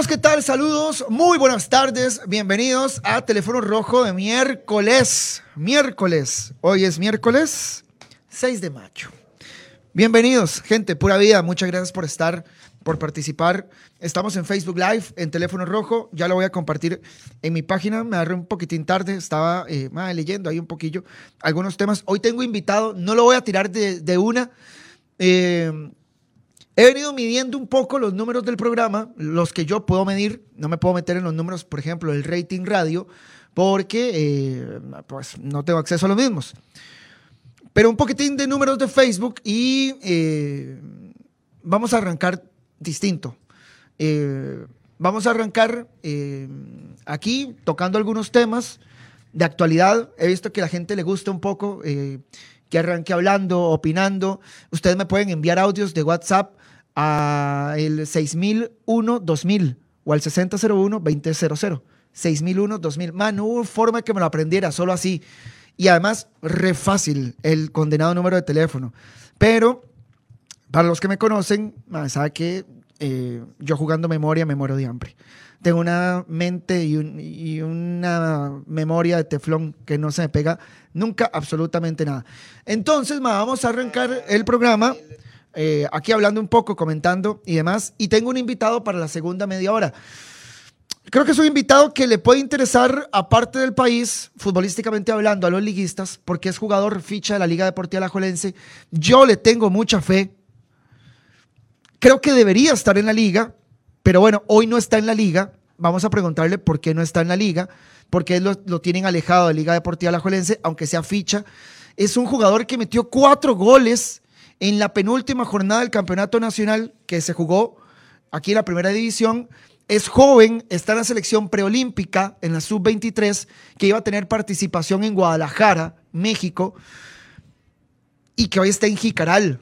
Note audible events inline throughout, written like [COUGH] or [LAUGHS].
Amigos, ¿qué tal? Saludos, muy buenas tardes, bienvenidos a Teléfono Rojo de miércoles. Miércoles, hoy es miércoles 6 de mayo. Bienvenidos, gente, pura vida, muchas gracias por estar, por participar. Estamos en Facebook Live, en Teléfono Rojo, ya lo voy a compartir en mi página, me agarré un poquitín tarde, estaba eh, leyendo ahí un poquillo algunos temas. Hoy tengo invitado, no lo voy a tirar de, de una. Eh, He venido midiendo un poco los números del programa, los que yo puedo medir. No me puedo meter en los números, por ejemplo, del rating radio, porque eh, pues, no tengo acceso a los mismos. Pero un poquitín de números de Facebook y eh, vamos a arrancar distinto. Eh, vamos a arrancar aquí tocando algunos temas de actualidad. He visto que a la gente le gusta un poco que arranque hablando, opinando. Ustedes me pueden enviar audios de WhatsApp a el 6001-2000 o al 6001-2000. 6001-2000. Man, no hubo forma que me lo aprendiera, solo así. Y además, re fácil el condenado número de teléfono. Pero, para los que me conocen, man, sabe que eh, yo jugando memoria me muero de hambre. Tengo una mente y, y, una memoria de teflón que no se me pega nunca absolutamente nada. Entonces, vamos a arrancar el programa. Eh, aquí hablando un poco, comentando y demás. Y tengo un invitado para la segunda media hora. Creo que es un invitado que le puede interesar, aparte del país, futbolísticamente hablando, a los liguistas, porque es jugador ficha de la Liga Deportiva Alajuelense. Yo le tengo mucha fe. Creo que debería estar en la liga, pero bueno, hoy no está en la liga. Vamos a preguntarle por qué no está en la liga, porque lo, lo tienen alejado de Liga Deportiva Alajuelense, aunque sea ficha. Es un jugador que metió cuatro goles en la penúltima jornada del Campeonato Nacional que se jugó aquí en la primera división. Es joven, está en la selección preolímpica en la sub-23 que iba a tener participación en Guadalajara, México, y que hoy está en Jicaral.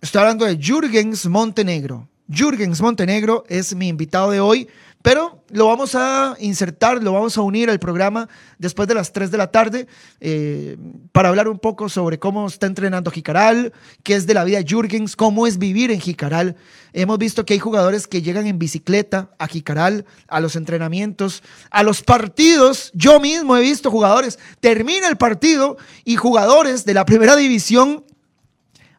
Estoy hablando de Jürgens Montenegro. Jürgens Montenegro es mi invitado de hoy. Pero lo vamos a insertar, lo vamos a unir al programa después de las 3 de la tarde eh, para hablar un poco sobre cómo está entrenando Jicaral, qué es de la vida Jürgens, cómo es vivir en Jicaral. Hemos visto que hay jugadores que llegan en bicicleta a Jicaral, a los entrenamientos, a los partidos. Yo mismo he visto jugadores, termina el partido y jugadores de la primera división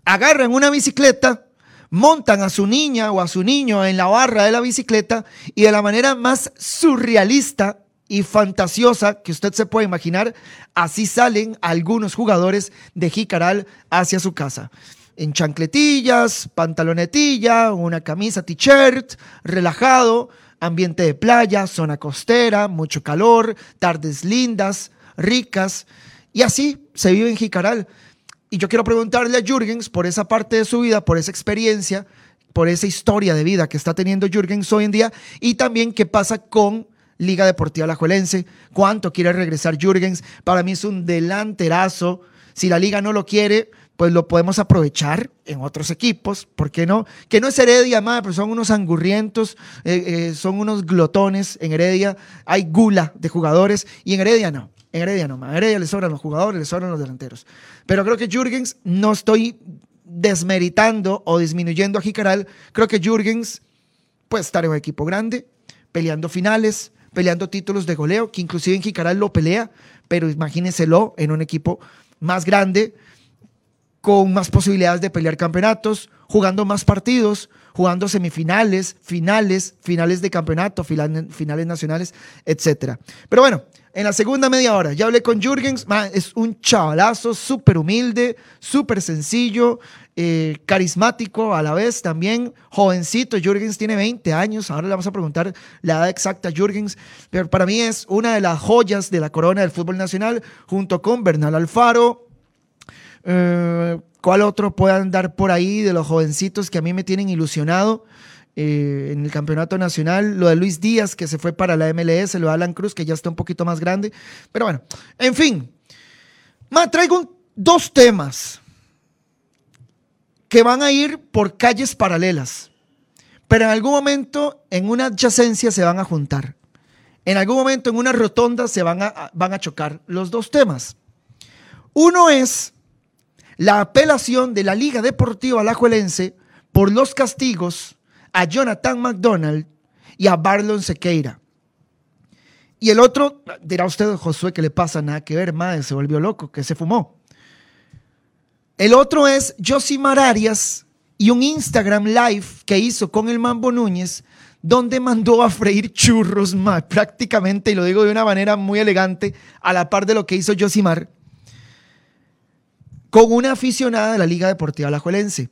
agarran una bicicleta montan a su niña o a su niño en la barra de la bicicleta y de la manera más surrealista y fantasiosa que usted se puede imaginar, así salen algunos jugadores de Jicaral hacia su casa. En chancletillas, pantalonetilla, una camisa t-shirt, relajado, ambiente de playa, zona costera, mucho calor, tardes lindas, ricas, y así se vive en Jicaral. Y yo quiero preguntarle a Jürgens por esa parte de su vida, por esa experiencia, por esa historia de vida que está teniendo Jürgens hoy en día y también qué pasa con Liga Deportiva Alajuelense, cuánto quiere regresar Jürgens. Para mí es un delanterazo. Si la liga no lo quiere, pues lo podemos aprovechar en otros equipos, ¿por qué no? Que no es Heredia, madre, pero son unos angurrientos, eh, eh, son unos glotones. En Heredia hay gula de jugadores y en Heredia no. Heredia no, en Heredia le sobran los jugadores, le sobran los delanteros. Pero creo que Jürgens, no estoy desmeritando o disminuyendo a Jicaral, creo que Jürgens puede estar en un equipo grande, peleando finales, peleando títulos de goleo, que inclusive en Jicaral lo pelea, pero imagínenselo en un equipo más grande, con más posibilidades de pelear campeonatos, jugando más partidos, jugando semifinales, finales, finales de campeonato, finales nacionales, etc. Pero bueno, en la segunda media hora. Ya hablé con Jürgens, es un chavalazo, súper humilde, súper sencillo, eh, carismático a la vez también, jovencito. Jürgens tiene 20 años, ahora le vamos a preguntar la edad exacta a Jürgens, pero para mí es una de las joyas de la corona del fútbol nacional, junto con Bernal Alfaro. Eh, ¿Cuál otro puede andar por ahí de los jovencitos que a mí me tienen ilusionado? Eh, en el campeonato nacional, lo de Luis Díaz que se fue para la MLS, lo de Alan Cruz que ya está un poquito más grande, pero bueno, en fin, me traigo dos temas que van a ir por calles paralelas, pero en algún momento en una adyacencia se van a juntar, en algún momento en una rotonda se van a, van a chocar los dos temas. Uno es la apelación de la Liga Deportiva Alajuelense por los castigos a Jonathan McDonald y a Barlon Sequeira. Y el otro, dirá usted, Josué, que le pasa nada que ver, madre, se volvió loco, que se fumó. El otro es Josimar Arias y un Instagram live que hizo con el Mambo Núñez, donde mandó a freír churros, [LAUGHS] prácticamente, y lo digo de una manera muy elegante, a la par de lo que hizo Josimar, con una aficionada de la Liga Deportiva Alajuelense,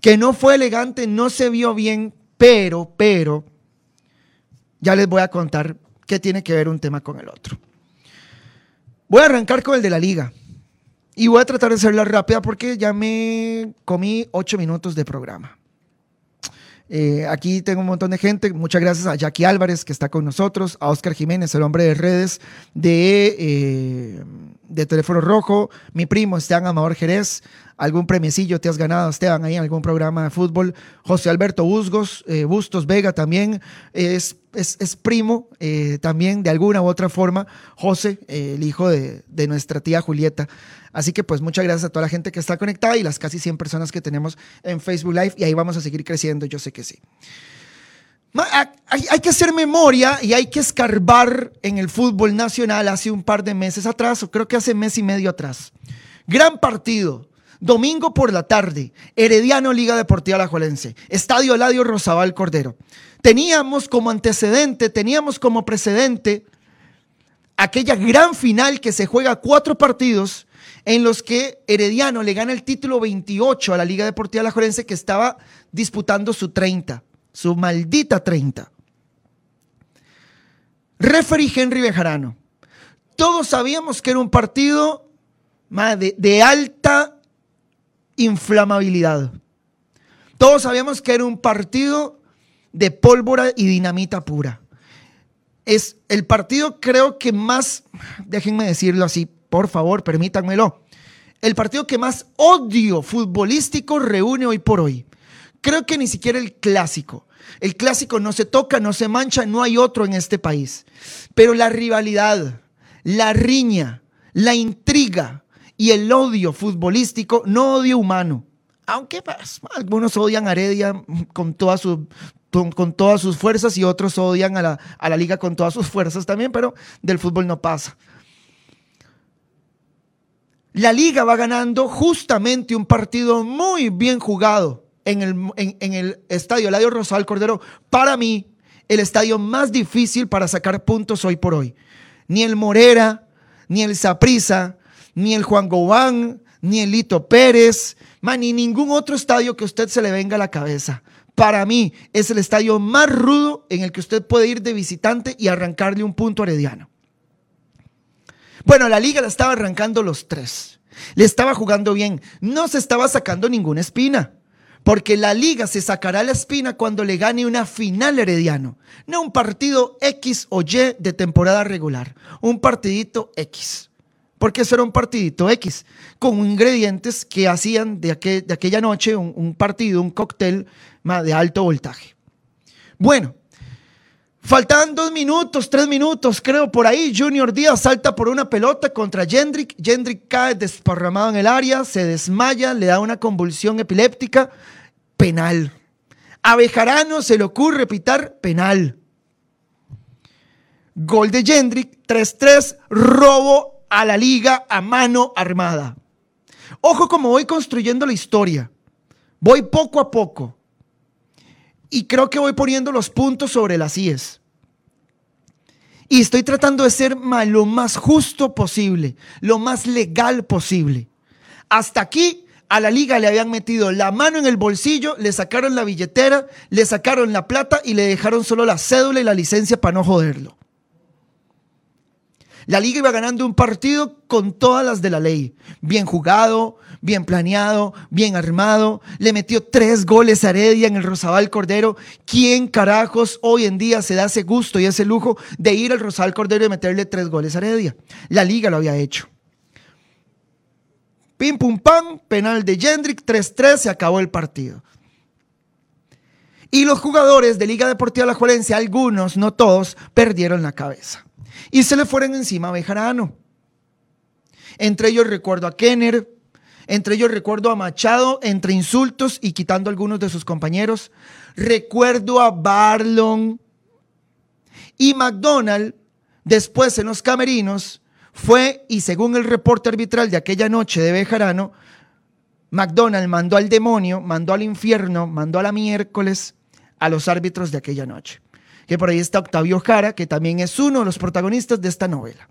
que no fue elegante, no se vio bien, pero, pero, ya les voy a contar qué tiene que ver un tema con el otro. Voy a arrancar con el de la liga. Y voy a tratar de hacerla rápida porque ya me comí ocho minutos de programa. Eh, aquí tengo un montón de gente. Muchas gracias a Jackie Álvarez, que está con nosotros, a Oscar Jiménez, el hombre de redes de, eh, de Teléfono Rojo, mi primo Esteban Amador Jerez. Algún premiecillo te has ganado, Esteban, ahí en algún programa de fútbol. José Alberto Busgos, eh, Bustos Vega también es, es, primo también de alguna u otra forma. José, el hijo de, de nuestra tía Julieta. Así que pues muchas gracias a toda la gente que está conectada y las casi 100 personas que tenemos en Facebook Live y ahí vamos a seguir creciendo, yo sé que sí. Hay, que hacer memoria y hay que escarbar en el fútbol nacional hace un par de meses atrás, o creo que hace mes y medio atrás. Gran partido, domingo por la tarde, Herediano Liga Deportiva Alajuelense, Estadio Ladio Rosabal Cordero. Teníamos como antecedente, teníamos como precedente aquella gran final que se juega cuatro partidos en los que Herediano le gana el título 28 a la Liga Deportiva Alajuelense que estaba disputando su 30, su maldita 30. Referee Henry Bejarano. Todos sabíamos que era un partido de, de alta inflamabilidad. Todos sabíamos que era un partido de pólvora y dinamita pura. Es el partido creo que más, déjenme decirlo así, por favor, permítanmelo. El partido que más odio futbolístico reúne hoy por hoy. Creo que ni siquiera el clásico. El clásico no se toca, no se mancha, no hay otro en este país. Pero la rivalidad, la riña, la intriga y el odio futbolístico, no odio humano. Aunque pues, algunos odian a Heredia con, con, todas sus fuerzas y otros odian a la, a la liga con todas sus fuerzas también, pero del fútbol no pasa. La liga va ganando justamente un partido muy bien jugado en el, estadio Eladio Rosal Cordero. Para mí, el estadio más difícil para sacar puntos hoy por hoy. Ni el Morera, ni el Saprisa, ni el Juan Gobán, ni el Lito Pérez, ni ningún otro estadio que a usted se le venga a la cabeza. Para mí es el estadio más rudo en el que usted puede ir de visitante y arrancarle un punto herediano. Bueno, la liga la estaba arrancando los tres. Le estaba jugando bien. No se estaba sacando ninguna espina. Porque la liga se sacará la espina cuando le gane una final herediano. No un partido X o Y de temporada regular. Un partidito X. Porque eso era un partidito X. Con ingredientes que hacían de, aquella noche un, partido, un cóctel de alto voltaje. Bueno, Faltaban dos minutos, tres minutos, creo, por ahí. Junior Díaz salta por una pelota contra Jendrick. Jendrick cae desparramado en el área, se desmaya, le da una convulsión epiléptica. Penal. A Bejarano se le ocurre pitar penal. Gol de Jendrick, 3-3, robo a la liga a mano armada. Ojo como voy construyendo la historia. Voy poco a poco. Y creo que voy poniendo los puntos sobre las IES. Y estoy tratando de ser lo más justo posible, lo más legal posible. Hasta aquí a la liga le habían metido la mano en el bolsillo, le sacaron la billetera, le sacaron la plata y le dejaron solo la cédula y la licencia para no joderlo. La liga iba ganando un partido con todas las de la ley. Bien jugado, bien planeado, bien armado. Le metió tres goles a Heredia en el Rosabal Cordero. ¿Quién carajos hoy en día se da ese gusto y ese lujo de ir al Rosabal Cordero y meterle tres goles a Heredia? La liga lo había hecho. Pim pum pam, penal de Jendrick, 3-3, se acabó el partido. Y los jugadores de Liga Deportiva La Juelense, algunos, no todos, perdieron la cabeza. Y se le fueron encima a Bejarano. Entre ellos recuerdo a Kenner, entre ellos recuerdo a Machado, entre insultos y quitando algunos de sus compañeros. Recuerdo a Barlon, Y McDonald, después en los camerinos, fue, y según el reporte arbitral de aquella noche de Bejarano, McDonald mandó al demonio, mandó al infierno, mandó a la miércoles a los árbitros de aquella noche. Que por ahí está Octavio Jara, que también es uno de los protagonistas de esta novela.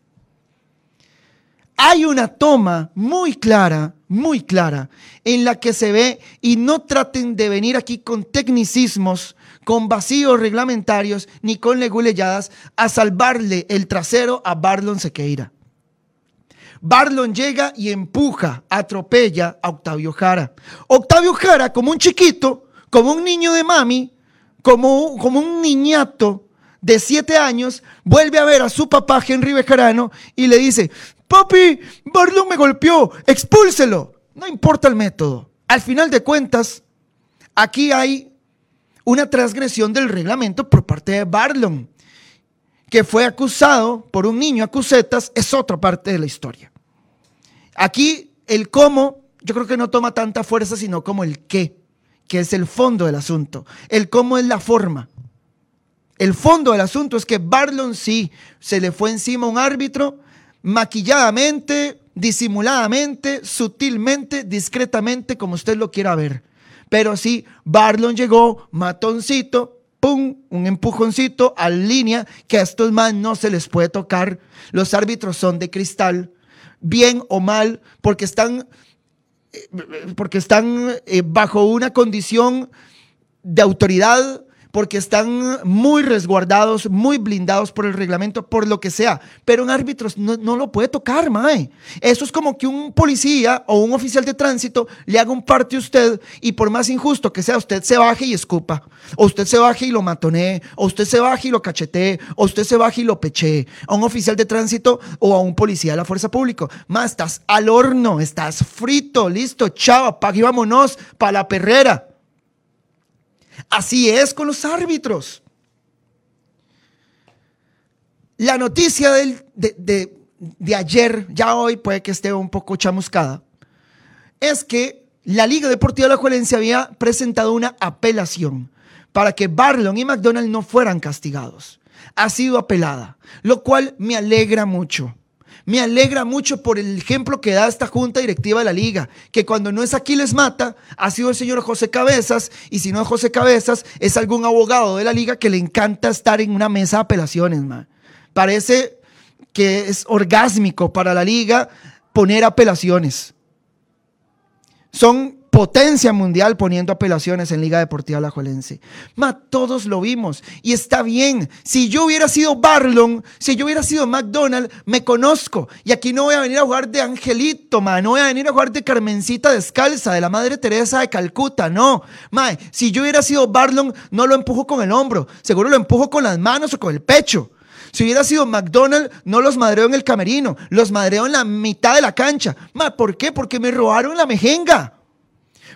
Hay una toma muy clara, muy clara, en la que se ve, y no traten de venir aquí con tecnicismos, con vacíos reglamentarios, ni con leguleyadas, a salvarle el trasero a Barlon Sequeira. Barlon llega y empuja, atropella a Octavio Jara. Octavio Jara, como un chiquito, como un niño de mami, como, como un niñato de siete años, vuelve a ver a su papá Henry Bejarano y le dice, papi, Barlon me golpeó, expúlselo. No importa el método. Al final de cuentas, aquí hay una transgresión del reglamento por parte de Barlon que fue acusado por un niño a cusetas, es otra parte de la historia. Aquí el cómo, yo creo que no toma tanta fuerza, sino como el qué, que es el fondo del asunto. El cómo es la forma. El fondo del asunto es que Barlon sí se le fue encima a un árbitro maquilladamente, disimuladamente, sutilmente, discretamente, como usted lo quiera ver. Pero sí, Barlon llegó, matoncito, ¡pum! Un empujoncito a línea que a estos más no se les puede tocar. Los árbitros son de cristal, bien o mal, porque están, eh, porque están eh, bajo una condición de autoridad porque están muy resguardados, muy blindados por el reglamento, por lo que sea. Pero un árbitro no, lo puede tocar, mae. Eso es como que un policía o un oficial de tránsito le haga un parte a usted y por más injusto que sea, usted se baje y escupa. O usted se baje y lo matonee. O usted se baje y lo cachetee. O usted se baje y lo pechee. A un oficial de tránsito o a un policía de la fuerza pública. Más, estás al horno, estás frito, listo, chava, pa' aquí vámonos, pa' la perrera. Así es con los árbitros. La noticia de, ayer, ya hoy puede que esté un poco chamuscada, es que la Liga Deportiva de la Juelense había presentado una apelación para que Barlon y McDonald no fueran castigados. Ha sido apelada, lo cual me alegra mucho. Me alegra mucho por el ejemplo que da esta junta directiva de la liga, que cuando no es aquí les mata, ha sido el señor José Cabezas, y si no es José Cabezas, es algún abogado de la liga que le encanta estar en una mesa de apelaciones, Parece que es orgásmico para la liga poner apelaciones. Son potencia mundial poniendo apelaciones en Liga Deportiva Alajuelense. Ma, todos lo vimos y está bien. Si yo hubiera sido Barlon, si yo hubiera sido McDonald, me conozco. Y aquí no voy a venir a jugar de Angelito, ma, no voy a venir a jugar de Carmencita Descalza, de la Madre Teresa de Calcuta, no. Ma, si yo hubiera sido Barlon, no lo empujo con el hombro, seguro lo empujo con las manos o con el pecho. Si hubiera sido McDonald, no los madreo en el camerino, los madreo en la mitad de la cancha. Ma, ¿por qué? Porque me robaron la mejenga.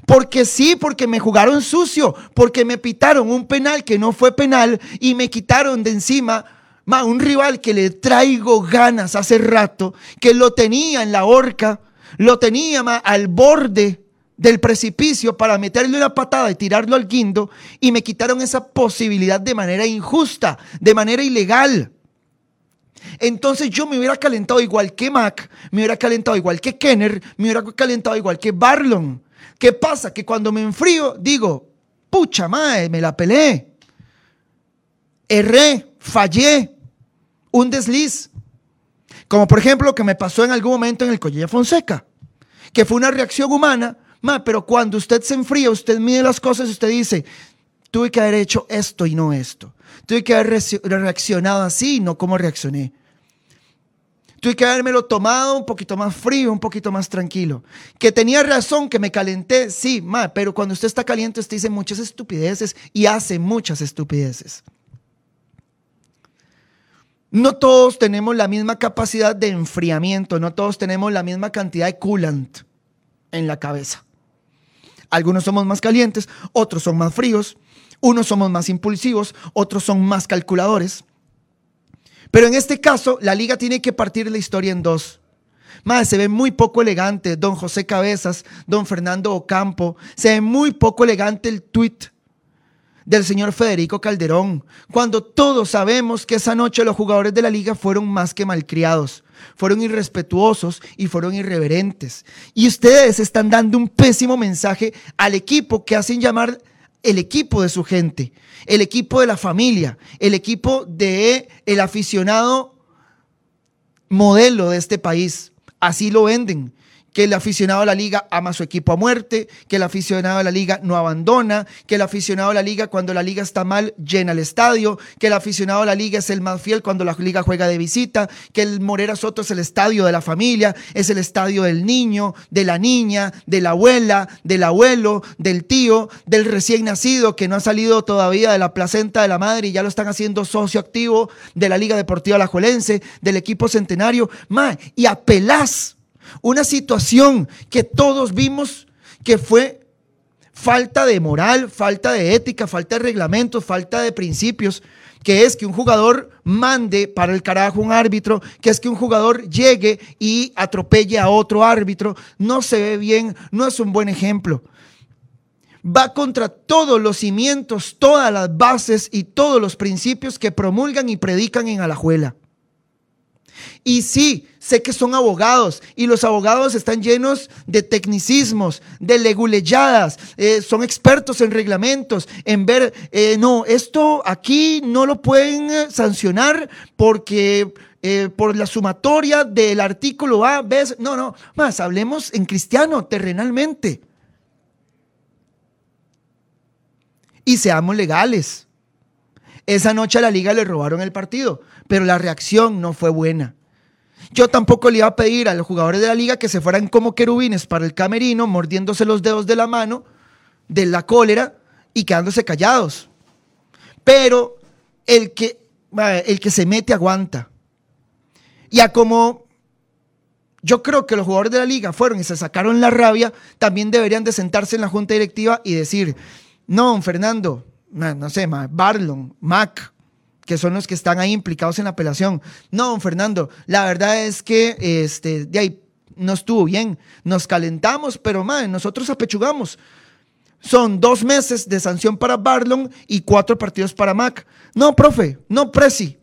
Porque sí, porque me jugaron sucio, porque me pitaron un penal que no fue penal y me quitaron de encima un rival que le traigo ganas hace rato, que lo tenía en la horca, lo tenía al borde del precipicio para meterle una patada y tirarlo al guindo y me quitaron esa posibilidad de manera injusta, de manera ilegal. Entonces yo me hubiera calentado igual que Mac, me hubiera calentado igual que Kenner, me hubiera calentado igual que Barlon. ¿Qué pasa? Que cuando me enfrío, digo, pucha madre, me la peleé. Erré, fallé, un desliz. Como por ejemplo lo que me pasó en algún momento en el Collella Fonseca, que fue una reacción humana, ma, pero cuando usted se enfría, usted mide las cosas y usted dice, tuve que haber hecho esto y no esto. Tuve que haber reaccionado así y no como reaccioné. Tuve que habérmelo tomado un poquito más frío, un poquito más tranquilo. Que tenía razón, que me calenté, sí, ma, pero cuando usted está caliente, usted dice muchas estupideces y hace muchas estupideces. No todos tenemos la misma capacidad de enfriamiento, no todos tenemos la misma cantidad de coolant en la cabeza. Algunos somos más calientes, otros son más fríos, unos somos más impulsivos, otros son más calculadores. Pero en este caso, la liga tiene que partir la historia en dos. Más, se ve muy poco elegante don José Cabezas, don Fernando Ocampo. Se ve muy poco elegante el tweet del señor Federico Calderón, cuando todos sabemos que esa noche los jugadores de la liga fueron más que malcriados, fueron irrespetuosos y fueron irreverentes. Y ustedes están dando un pésimo mensaje al equipo que hacen llamar el equipo de su gente, el equipo de la familia, el equipo de el aficionado modelo de este país. Así lo venden que el aficionado a la liga ama a su equipo a muerte, que el aficionado a la liga no abandona, que el aficionado a la liga cuando la liga está mal llena el estadio, que el aficionado a la liga es el más fiel cuando la liga juega de visita, que el Morera Soto es el estadio de la familia, es el estadio del niño, de la niña, de la abuela, del abuelo, del tío, del recién nacido que no ha salido todavía de la placenta de la madre y ya lo están haciendo socio activo de la Liga Deportiva Alajuelense, del equipo centenario, ma, y apelás una situación que todos vimos que fue falta de moral, falta de ética, falta de reglamentos, falta de principios, que es que un jugador mande para el carajo un árbitro, que es que un jugador llegue y atropelle a otro árbitro, no se ve bien, no es un buen ejemplo. Va contra todos los cimientos, todas las bases y todos los principios que promulgan y predican en Alajuela. Y sí, sé que son abogados y los abogados están llenos de tecnicismos, de leguleyadas, eh, son expertos en reglamentos, en ver, eh, no, esto aquí no lo pueden eh, sancionar porque por la sumatoria del artículo A, B, no, no, más, hablemos en cristiano, terrenalmente. Y seamos legales. Esa noche a la liga le robaron el partido, pero la reacción no fue buena. Yo tampoco le iba a pedir a los jugadores de la liga que se fueran como querubines para el camerino, mordiéndose los dedos de la mano, de la cólera y quedándose callados. Pero el que, el que se mete aguanta. Y a como yo creo que los jugadores de la liga fueron y se sacaron la rabia, también deberían de sentarse en la junta directiva y decir, no, Fernando, no, sé, Barlon, Mac, que son los que están ahí implicados en la apelación. No, don Fernando, la verdad es que este, de ahí no estuvo bien. Nos calentamos, pero madre, nosotros apechugamos. Son dos meses de sanción para Barlon y cuatro partidos para Mac. No, profe, no, Presi.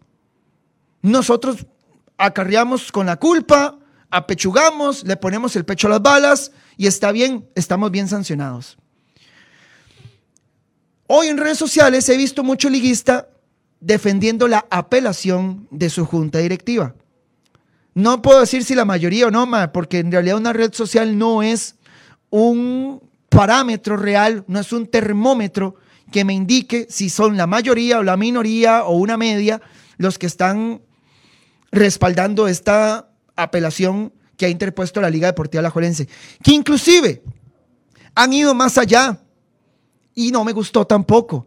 Nosotros acarreamos con la culpa, apechugamos, le ponemos el pecho a las balas y está bien, estamos bien sancionados. Hoy en redes sociales he visto mucho liguista defendiendo la apelación de su junta directiva. No puedo decir si la mayoría o no, porque en realidad una red social no es un parámetro real, no es un termómetro que me indique si son la mayoría o la minoría o una media los que están respaldando esta apelación que ha interpuesto la Liga Deportiva Alajuelense, que inclusive han ido más allá y no me gustó tampoco.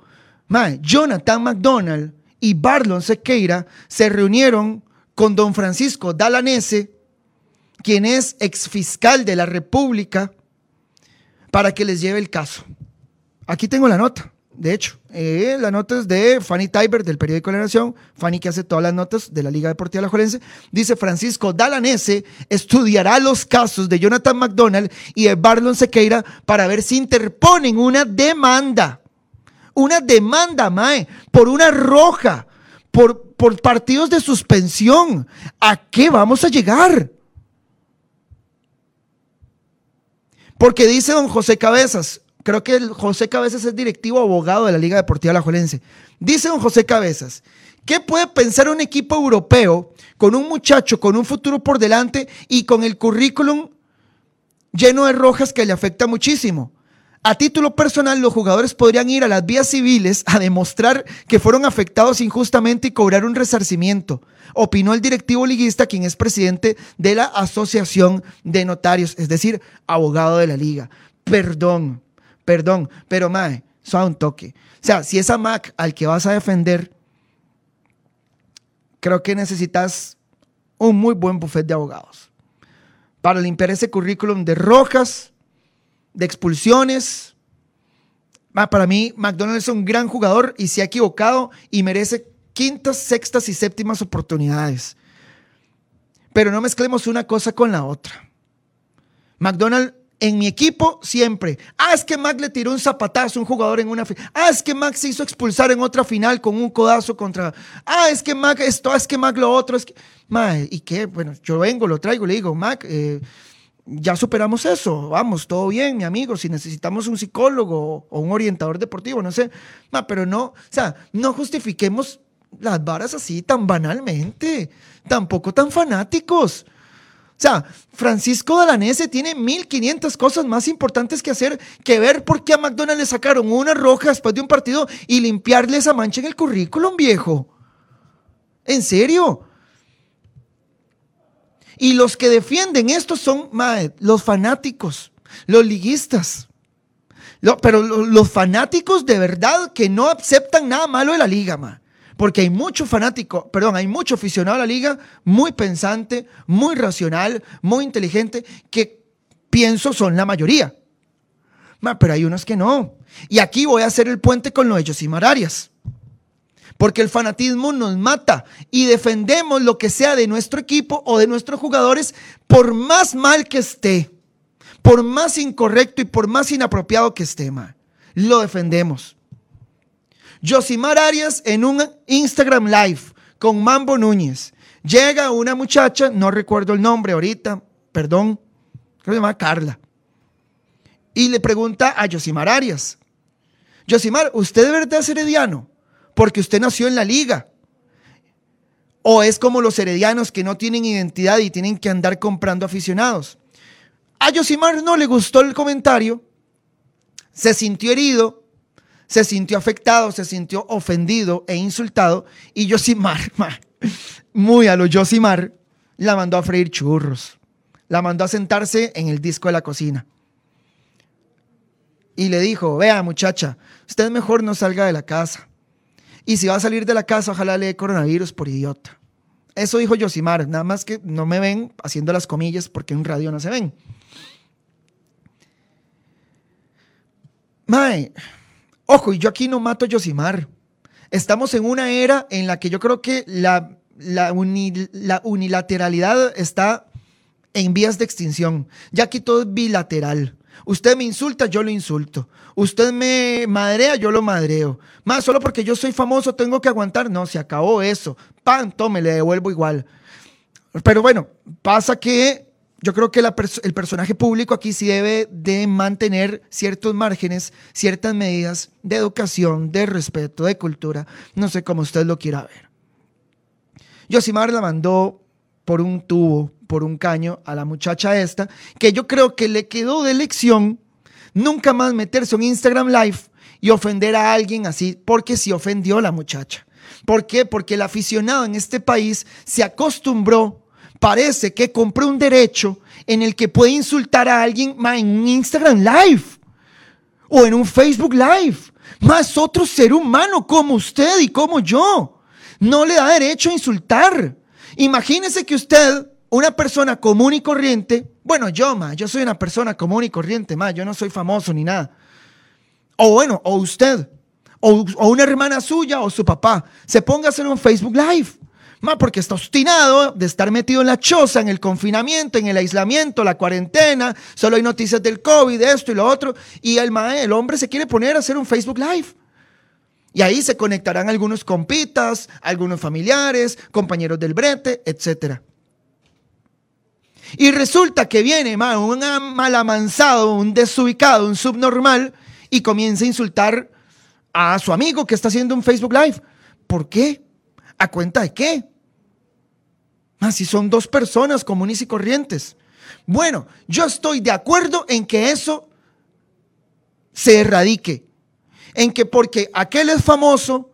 Jonathan McDonald y Barlon Sequeira se reunieron con don Francisco Dalanese, quien es exfiscal de la República, para que les lleve el caso. Aquí tengo la nota, de hecho. Eh, la nota es de Fanny Tiber del periódico La Nación, Fanny que hace todas las notas de la Liga Deportiva La Jolense. Dice Francisco Dalanese estudiará los casos de Jonathan McDonald y de Barlon Sequeira para ver si interponen una demanda una demanda, Mae, por una roja, por, por partidos de suspensión. ¿A qué vamos a llegar? Porque dice don José Cabezas, creo que José Cabezas es directivo abogado de la Liga Deportiva Alajuelense. Dice don José Cabezas, ¿qué puede pensar un equipo europeo con un muchacho con un futuro por delante y con el currículum lleno de rojas que le afecta muchísimo? A título personal, los jugadores podrían ir a las vías civiles a demostrar que fueron afectados injustamente y cobrar un resarcimiento, opinó el directivo liguista, quien es presidente de la Asociación de Notarios, es decir, abogado de la liga. Perdón, perdón, pero mae, suave un toque. O sea, si esa MAC al que vas a defender, creo que necesitas un muy buen buffet de abogados para limpiar ese currículum de rojas de expulsiones. Para mí, McDonald's es un gran jugador y se ha equivocado y merece quintas, sextas y séptimas oportunidades. Pero no mezclemos una cosa con la otra. McDonald En mi equipo, siempre. Ah, es que Mac le tiró un zapatazo a un jugador en una final. Ah, es que Mac se hizo expulsar en otra final con un codazo contra. Ah, es que Mac esto, ah, es que Mac lo otro. Es que. ¿y qué? Bueno, yo vengo, lo traigo, le digo, Mac, eh, ya superamos eso. Vamos, todo bien, mi amigo. Si necesitamos un psicólogo o un orientador deportivo, no sé. Ma, pero no, o sea, no justifiquemos las varas así tan banalmente. Tampoco tan fanáticos. O sea, Francisco Dalanese tiene 1500 cosas más importantes que hacer que ver por qué a McDonald's le sacaron una roja después de un partido y limpiarle esa mancha en el currículum, viejo. ¿En serio? Y los que defienden esto son los fanáticos, los liguistas. pero los fanáticos de verdad que no aceptan nada malo de la liga, ma. Porque hay mucho fanático, perdón, hay mucho aficionado a la liga, muy pensante, muy racional, muy inteligente, que pienso son la mayoría. pero hay unos que no. Y aquí voy a hacer el puente con lo de Josimar Arias. Porque el fanatismo nos mata y defendemos lo que sea de nuestro equipo o de nuestros jugadores por más mal que esté, por más incorrecto y por más inapropiado que esté, Lo defendemos. Josimar Arias en un Instagram Live con Mambo Núñez. Llega una muchacha, no recuerdo el nombre ahorita, perdón, creo que se llama Carla. Y le pregunta a Josimar Arias, Josimar, ¿usted de verdad es herediano? Porque usted nació en la liga. O es como los heredianos que no tienen identidad y tienen que andar comprando aficionados. A Josimar no le gustó el comentario, se sintió herido se sintió afectado, se sintió ofendido e insultado. Y Josimar, [LAUGHS] muy a lo Josimar, la mandó a freír churros. La mandó a sentarse en el disco de la cocina. Y le dijo, vea muchacha, usted mejor no salga de la casa. Y si va a salir de la casa, ojalá le dé coronavirus por idiota. Eso dijo Josimar, nada más que no me ven haciendo las comillas porque en radio no se ven. Mae, Ojo, y yo aquí no mato a Yosimar. Estamos en una era en la que yo creo que la, la, unilateralidad está en vías de extinción. Ya aquí todo es bilateral. Usted me insulta, yo lo insulto. Usted me madrea, yo lo madreo. Más solo porque yo soy famoso tengo que aguantar. No, se acabó eso. Pan, tome, le devuelvo igual. Pero bueno, pasa que yo creo que el personaje público aquí sí debe de mantener ciertos márgenes, ciertas medidas de educación, de respeto, de cultura, no sé cómo usted lo quiera ver. Yosimar la mandó por un tubo, por un caño a la muchacha esta, que yo creo que le quedó de lección nunca más meterse en Instagram Live y ofender a alguien así, porque sí ofendió a la muchacha. ¿Por qué? Porque el aficionado en este país se acostumbró parece que compré un derecho en el que puede insultar a alguien en un Instagram Live o en un Facebook Live. Más otro ser humano como usted y como yo. No le da derecho a insultar. Imagínese que usted, una persona común y corriente, bueno, yo, ma, yo soy una persona común y corriente, ma, yo no soy famoso ni nada. O bueno, o usted, o, o una hermana suya o su papá, se ponga a hacer un Facebook Live porque está obstinado de estar metido en la choza, en el confinamiento, en el aislamiento, la cuarentena, solo hay noticias del COVID, esto y lo otro, y el, el hombre se quiere poner a hacer un Facebook Live. Y ahí se conectarán algunos compitas, algunos familiares, compañeros del brete, etc. Y resulta que viene un malamansado, un desubicado, un subnormal, y comienza a insultar a su amigo que está haciendo un Facebook Live. ¿Por qué? ¿A cuenta de qué? Ah, si son dos personas comunes y corrientes. Bueno, yo estoy de acuerdo en que eso se erradique. En que porque aquel es famoso,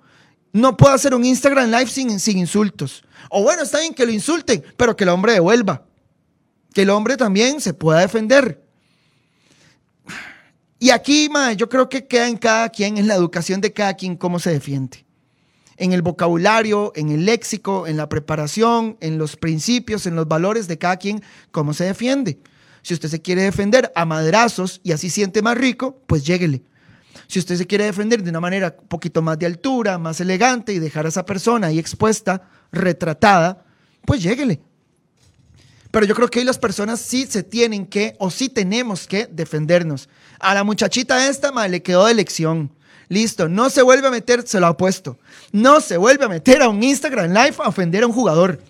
no puede hacer un Instagram Live sin, sin insultos. O bueno, está bien que lo insulten, pero que el hombre devuelva. Que el hombre también se pueda defender. Y aquí, yo creo que queda en cada quien, en la educación de cada quien, cómo se defiende en el vocabulario, en el léxico, en la preparación, en los principios, en los valores de cada quien, cómo se defiende. Si usted se quiere defender a madrazos y así siente más rico, pues lléguele. Si usted se quiere defender de una manera un poquito más de altura, más elegante y dejar a esa persona ahí expuesta, retratada, pues lléguele. Pero yo creo que hoy las personas sí se tienen que, o sí tenemos que defendernos. A la muchachita esta, ma, le quedó de lección. Listo, no se vuelve a meter, se lo ha puesto. No se vuelve a meter a un Instagram Live a ofender a un jugador.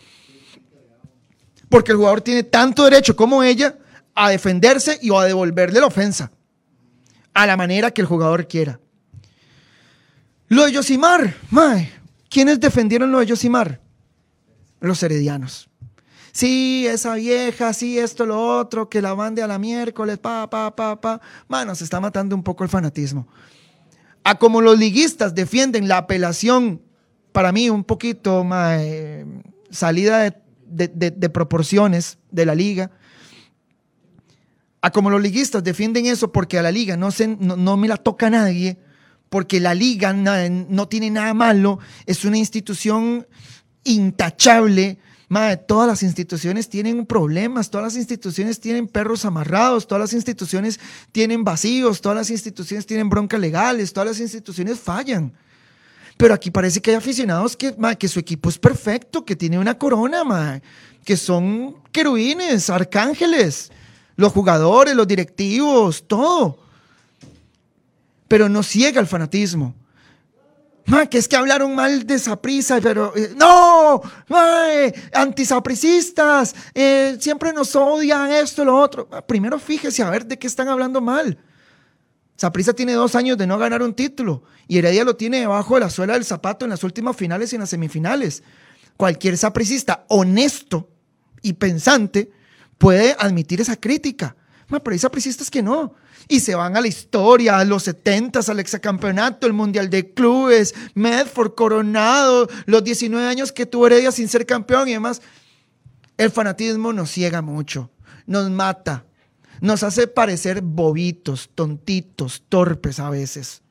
Porque el jugador tiene tanto derecho como ella a defenderse y o a devolverle la ofensa. A la manera que el jugador quiera. Lo de Yosimar, mae, ¿quiénes defendieron lo de Yosimar? Los heredianos. Sí, esa vieja, sí, esto, lo otro, que la mande a la miércoles, pa, pa, pa, pa. Mano, se está matando un poco el fanatismo. A como los liguistas defienden la apelación, para mí un poquito más salida de, proporciones de la liga, a como los liguistas defienden eso porque a la liga no, se, no, me la toca nadie, porque la liga no, tiene nada malo, es una institución intachable. Madre, todas las instituciones tienen problemas, todas las instituciones tienen perros amarrados, todas las instituciones tienen vacíos, todas las instituciones tienen broncas legales, todas las instituciones fallan. Pero aquí parece que hay aficionados que, que su equipo es perfecto, que tiene una corona, que son querubines, arcángeles, los jugadores, los directivos, todo. Pero no ciega el fanatismo. Que es que hablaron mal de Saprisa, pero eh, no, antisapricistas, eh, siempre nos odian esto, lo otro. Primero fíjese a ver de qué están hablando mal. Saprisa tiene dos años de no ganar un título y Heredia lo tiene debajo de la suela del zapato en las últimas finales y en las semifinales. Cualquier sapricista honesto y pensante puede admitir esa crítica. Pero hay sapricistas que no. Y se van a la historia, a los 70, al exacampeonato, el Mundial de Clubes, Medford, Coronado, los 19 años que tuvo Heredia sin ser campeón y demás. El fanatismo nos ciega mucho, nos mata, nos hace parecer bobitos, tontitos, torpes a veces.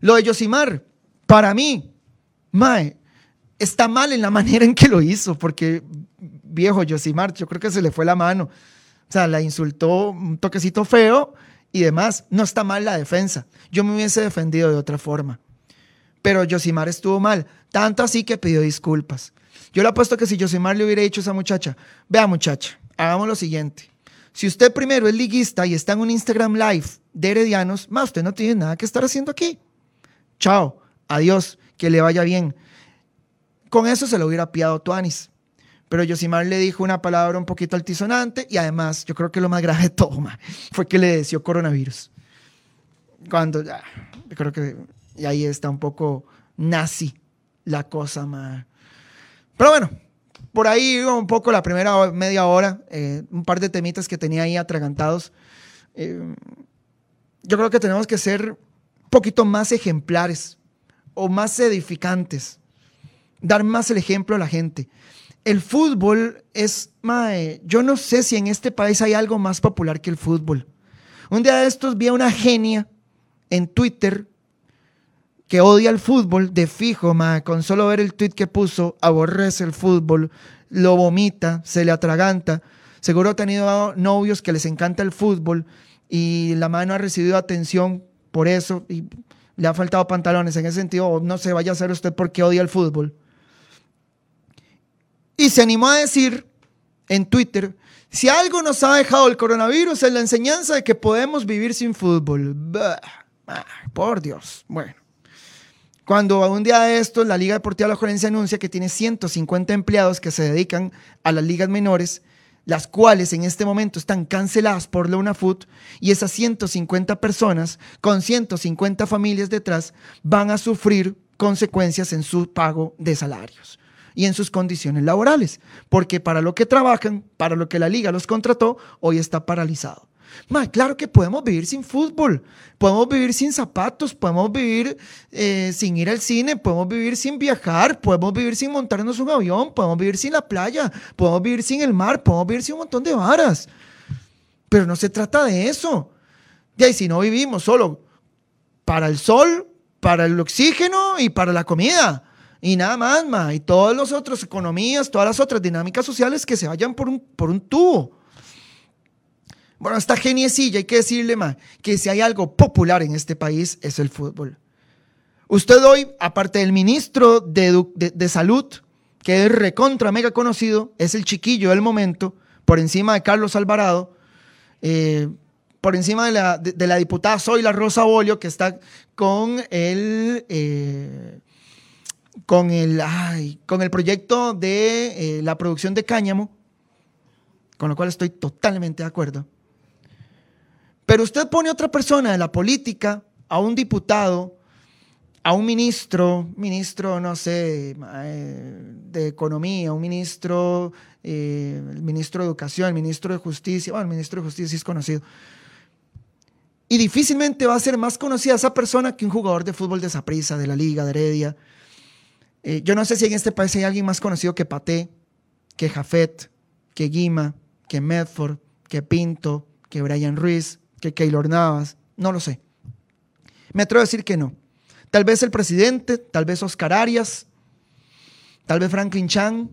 Lo de Yosimar, para mí, Mae, está mal en la [LAUGHS] manera en que lo hizo, porque viejo Yosimar, yo creo que se le fue la mano. O sea, la insultó un toquecito feo y demás. No está mal la defensa. Yo me hubiese defendido de otra forma. Pero Yosimar estuvo mal, tanto así que pidió disculpas. Yo le apuesto que si Yosimar le hubiera dicho a esa muchacha, vea muchacha, hagamos lo siguiente. Si usted primero es liguista y está en un Instagram Live de Heredianos, más usted no tiene nada que estar haciendo aquí. Chao, adiós, que le vaya bien. Con eso se lo hubiera piado Tuanis. Pero Yosimar le dijo una palabra un poquito altisonante y además, yo creo que lo más grave de todo fue que le deseó coronavirus. Cuando ya, yo creo que y ahí está un poco nazi la cosa, más. Pero bueno, por ahí un poco la primera media hora, eh, un par de temitas que tenía ahí atragantados. Eh, yo creo que tenemos que ser un poquito más ejemplares o más edificantes, dar más el ejemplo a la gente. El fútbol es, mae, yo no sé si en este país hay algo más popular que el fútbol. Un día de estos vi a una genia en Twitter que odia el fútbol de fijo, ma, con solo ver el tweet que puso, aborrece el fútbol, lo vomita, se le atraganta. Seguro ha tenido novios que les encanta el fútbol y la mano ha recibido atención por eso y le ha faltado pantalones. En ese sentido, no se vaya a hacer usted porque odia el fútbol. Y se animó a decir en Twitter, si algo nos ha dejado el coronavirus es la enseñanza de que podemos vivir sin fútbol. por Dios. Bueno. Cuando un día de estos la Liga Deportiva La Jorencia anuncia que tiene 150 empleados que se dedican a las ligas menores, las cuales en este momento están canceladas por la UNAFUT, y esas 150 personas con 150 familias detrás van a sufrir consecuencias en su pago de salarios y en sus condiciones laborales, porque para lo que trabajan, para lo que la liga los contrató, hoy está paralizado claro que podemos vivir sin fútbol, podemos vivir sin zapatos, podemos vivir eh, sin ir al cine, podemos vivir sin viajar, podemos vivir sin montarnos un avión, podemos vivir sin la playa, podemos vivir sin el mar, podemos vivir sin un montón de varas. Pero no se trata de eso. Y ahí si no vivimos solo para el sol, para el oxígeno y para la comida. Y nada más, ma. Y todas las otras economías, todas las otras dinámicas sociales que se vayan por un, por un tubo. Bueno, esta geniecilla, hay que decirle más, que si hay algo popular en este país es el fútbol. Usted hoy, aparte del ministro de, Salud, que es recontra mega conocido, es el chiquillo del momento, por encima de Carlos Alvarado, eh, por encima de la, de, la, diputada Zoila Rosa Bolio, que está con el, eh, con el, con el proyecto de eh, la producción de cáñamo, con lo cual estoy totalmente de acuerdo. Pero usted pone a otra persona de la política, a un diputado, a un ministro, ministro, no sé, eh, de Economía, un ministro, eh, el ministro de Educación, el ministro de Justicia, bueno, el ministro de Justicia es conocido. Y difícilmente va a ser más conocida esa persona que un jugador de fútbol de Saprissa, de la Liga, de Heredia. Eh, yo no sé si en este país hay alguien más conocido que Paté, que Jafet, que Guima, que Medford, que Pinto, que Brian Ruiz, que Keylor Navas. No lo sé. Me atrevo a decir que no. Tal vez el presidente, tal vez Oscar Arias, tal vez Franklin Chan.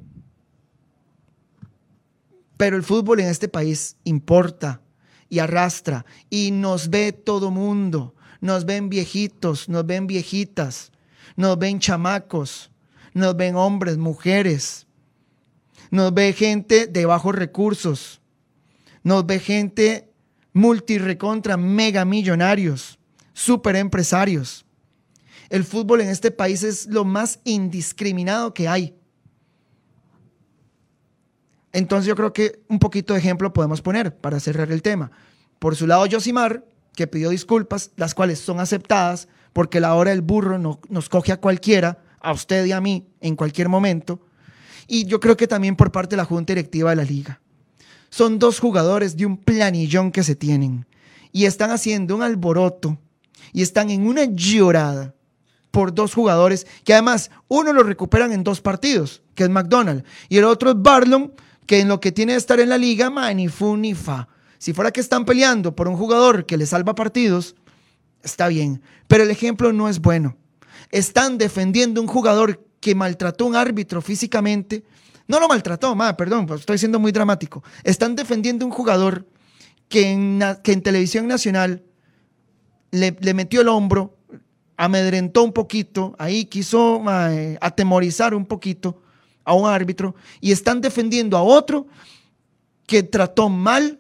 Pero el fútbol en este país importa y arrastra y nos ve todo mundo. Nos ven viejitos, nos ven viejitas, nos ven chamacos, nos ven hombres, mujeres, nos ve gente de bajos recursos, nos ve gente multirecontra mega millonarios, super empresarios el fútbol en este país es lo más indiscriminado que hay. Entonces yo creo que un poquito de ejemplo podemos poner para cerrar el tema. Por su lado, Josimar, que pidió disculpas, las cuales son aceptadas, porque la hora del burro no, nos coge a cualquiera, a usted y a mí, en cualquier momento. Y yo creo que también por parte de la Junta Directiva de la Liga. Son dos jugadores de un planillón que se tienen y están haciendo un alboroto y están en una llorada por dos jugadores que además uno lo recuperan en dos partidos, que es McDonald, y el otro es Barlon, que en lo que tiene de estar en la liga, ni fu ni fa. Si fuera que están peleando por un jugador que le salva partidos, está bien, pero el ejemplo no es bueno. Están defendiendo un jugador que maltrató a un árbitro físicamente. No lo maltrató, ma, perdón, pues estoy siendo muy dramático. Están defendiendo un jugador que en, televisión nacional le, le metió el hombro, amedrentó un poquito, ahí quiso atemorizar un poquito a un árbitro y están defendiendo a otro que trató mal,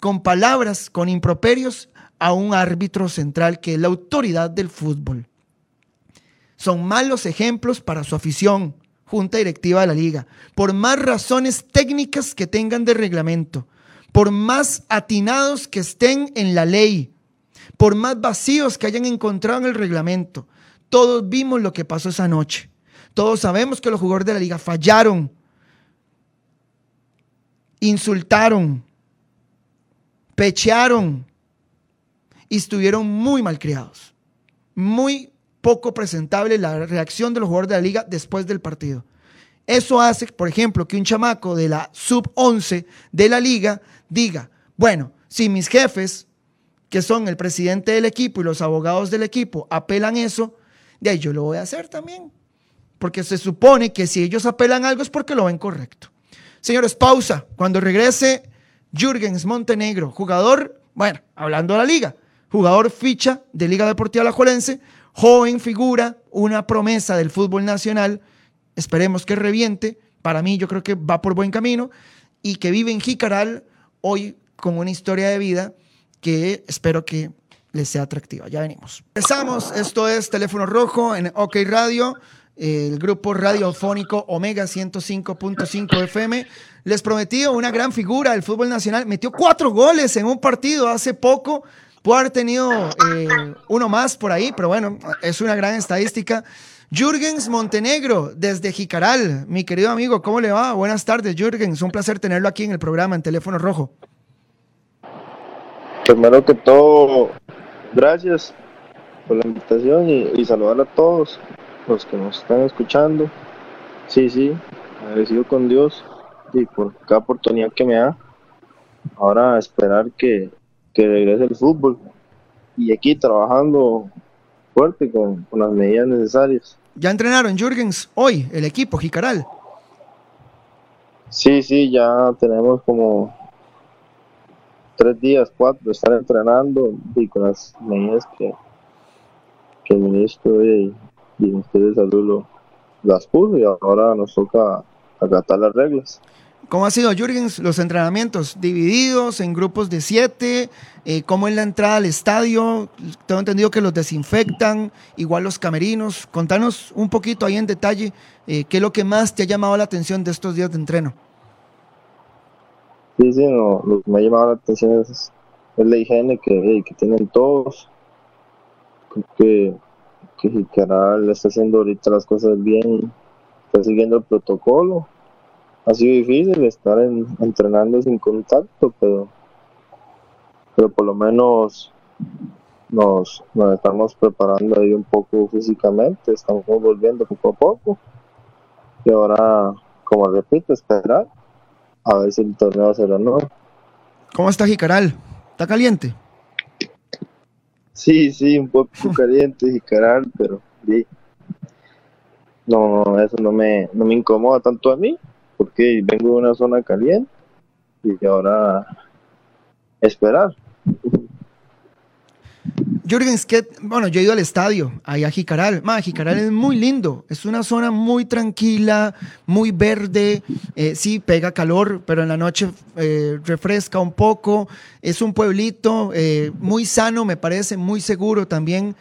con palabras, con improperios, a un árbitro central que es la autoridad del fútbol. Son malos ejemplos para su afición, junta directiva de la liga, por más razones técnicas que tengan de reglamento, por más atinados que estén en la ley, por más vacíos que hayan encontrado en el reglamento. Todos vimos lo que pasó esa noche. Todos sabemos que los jugadores de la liga fallaron, insultaron, pechearon y estuvieron muy malcriados. Muy poco presentable la reacción de los jugadores de la liga después del partido. Eso hace, por ejemplo, que un chamaco de la sub 11 de la liga diga, bueno, si mis jefes que son el presidente del equipo y los abogados del equipo, apelan eso, de ahí yo lo voy a hacer también. Porque se supone que si ellos apelan algo es porque lo ven correcto. Señores, pausa. Cuando regrese Jürgens Montenegro, jugador, bueno, hablando de la liga, jugador ficha de Liga Deportiva Alajuelense, joven figura, una promesa del fútbol nacional, esperemos que reviente, para mí yo creo que va por buen camino, y que vive en Jicaral hoy con una historia de vida que espero que les sea atractiva. Ya venimos. Empezamos, esto es Teléfono Rojo en OK Radio, el grupo radiofónico Omega 105.5 FM. Les prometí una gran figura del fútbol nacional. Metió cuatro goles en un partido hace poco. Puede haber tenido eh, uno más por ahí, pero bueno, es una gran estadística. Jürgens Montenegro, desde Jicaral. Mi querido amigo, ¿cómo le va? Buenas tardes, Jürgens. Un placer tenerlo aquí en el programa en Teléfono Rojo. Primero que todo, gracias por la invitación y, saludar a todos los que nos están escuchando. Sí, sí, agradecido con Dios y por cada oportunidad que me da. Ahora esperar que, que regrese el fútbol y aquí trabajando fuerte con, con, las medidas necesarias. ¿Ya entrenaron Jürgens hoy el equipo Jicaral? Sí, sí, ya tenemos como tres días, cuatro, estar entrenando y con las medidas que, que el ministro y, y el Ministerio de Salud lo, las puso y ahora nos toca acatar las reglas. ¿Cómo ha sido, Jürgens, los entrenamientos? ¿Divididos en grupos de siete? Eh, ¿Cómo es la entrada al estadio? Tengo entendido que los desinfectan, igual los camerinos. Contanos un poquito ahí en detalle eh, qué es lo que más te ha llamado la atención de estos días de entreno. Sí, sí, lo que me ha llamado la atención es, la higiene que, que tienen todos. que, que Jicaral está haciendo ahorita las cosas bien, está siguiendo el protocolo ha sido difícil estar entrenando sin contacto, pero, pero por lo menos nos, nos estamos preparando ahí un poco físicamente, estamos volviendo poco a poco. Y ahora, como repito, esperar a ver si el torneo será no. ¿Cómo está Jicaral? ¿Está caliente? Sí, sí, un poco [LAUGHS] caliente Jicaral, pero sí. No, eso no me, no me incomoda tanto a mí, porque vengo de una zona caliente y ahora esperar. Jürgens, que, bueno, yo he ido al estadio, ahí a Jicaral. Ma, Jicaral es muy lindo, es una zona muy tranquila, muy verde. Eh, sí, pega calor, pero en la noche eh, refresca un poco. Es un pueblito eh, muy sano, me parece, muy seguro también.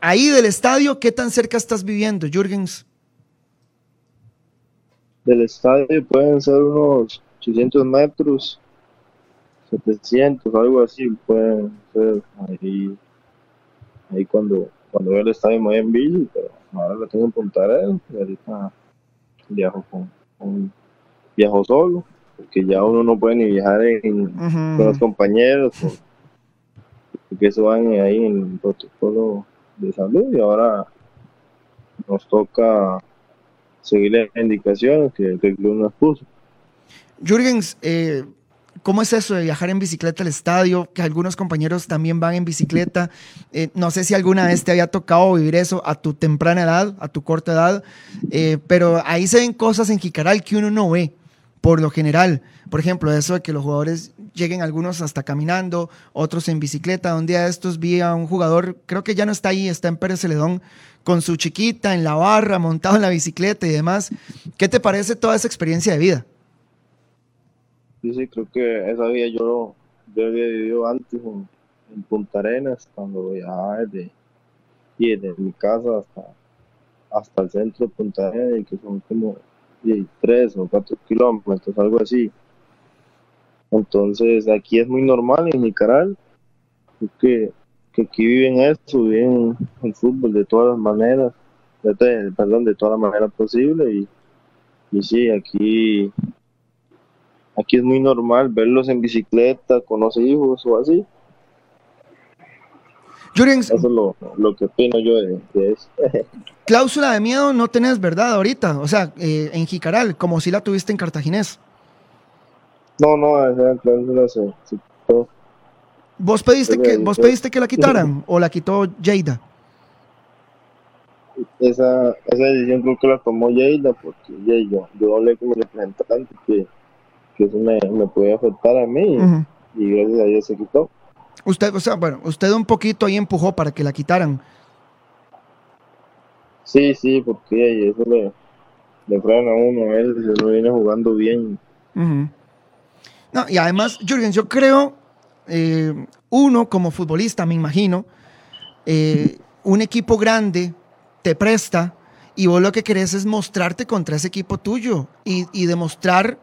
Ahí del estadio, ¿qué tan cerca estás viviendo, Jürgens? Del estadio pueden ser unos 800 metros, 700, algo así, pueden ser ahí, ahí cuando, cuando veo el estadio me en bici, pero ahora lo tengo en Punta Arenas y ahorita viajo con, viajo solo, porque ya uno no puede ni viajar con los compañeros, porque eso van ahí en el protocolo de salud y ahora nos toca seguir las indicaciones que, el club nos puso. Jürgens, eh, ¿cómo es eso de viajar en bicicleta al estadio? Que algunos compañeros también van en bicicleta. Eh, no sé si alguna vez te había tocado vivir eso a tu temprana edad, a tu corta edad, eh, pero ahí se ven cosas en Jicaral que uno no ve por lo general. Por ejemplo, eso de que los jugadores lleguen algunos hasta caminando, otros en bicicleta. Un día de estos vi a un jugador, creo que ya no está ahí, está en Pérez Celedón, con su chiquita en la barra, montado en la bicicleta y demás. ¿Qué te parece toda esa experiencia de vida? Sí, sí, creo que esa vida yo, yo había vivido antes en, Punta Arenas, cuando viajaba desde, y desde mi casa hasta, hasta el centro de Punta Arenas, que son como tres o cuatro kilómetros, algo así. Entonces aquí es muy normal en Nicaragua que, que aquí viven esto, viven el fútbol de todas las maneras, de, perdón, de todas las maneras posibles y, y sí, aquí aquí es muy normal verlos en bicicleta con los hijos o así. Eso es lo, lo, que opino yo de, eso. [LAUGHS] Cláusula de miedo no tenés, ¿verdad? Ahorita, o sea, eh, en Jicaral, como si la tuviste en Cartaginés. No, no, esa cláusula se, ¿Vos pediste, que, ¿Vos pediste que la quitaran [LAUGHS] o la quitó Jada? Esa, esa decisión creo que la tomó Jada porque yo, yo hablé con el representante que, que eso me, me podía afectar a mí y gracias a Dios se quitó. Usted, o sea, bueno, usted un poquito ahí empujó para que la quitaran. Sí, sí, porque eso le, le frena a uno, él se lo viene jugando bien. No, y además, Jürgen, yo creo, eh, uno como futbolista, me imagino, eh, un equipo grande te presta y vos lo que querés es mostrarte contra ese equipo tuyo y, y demostrar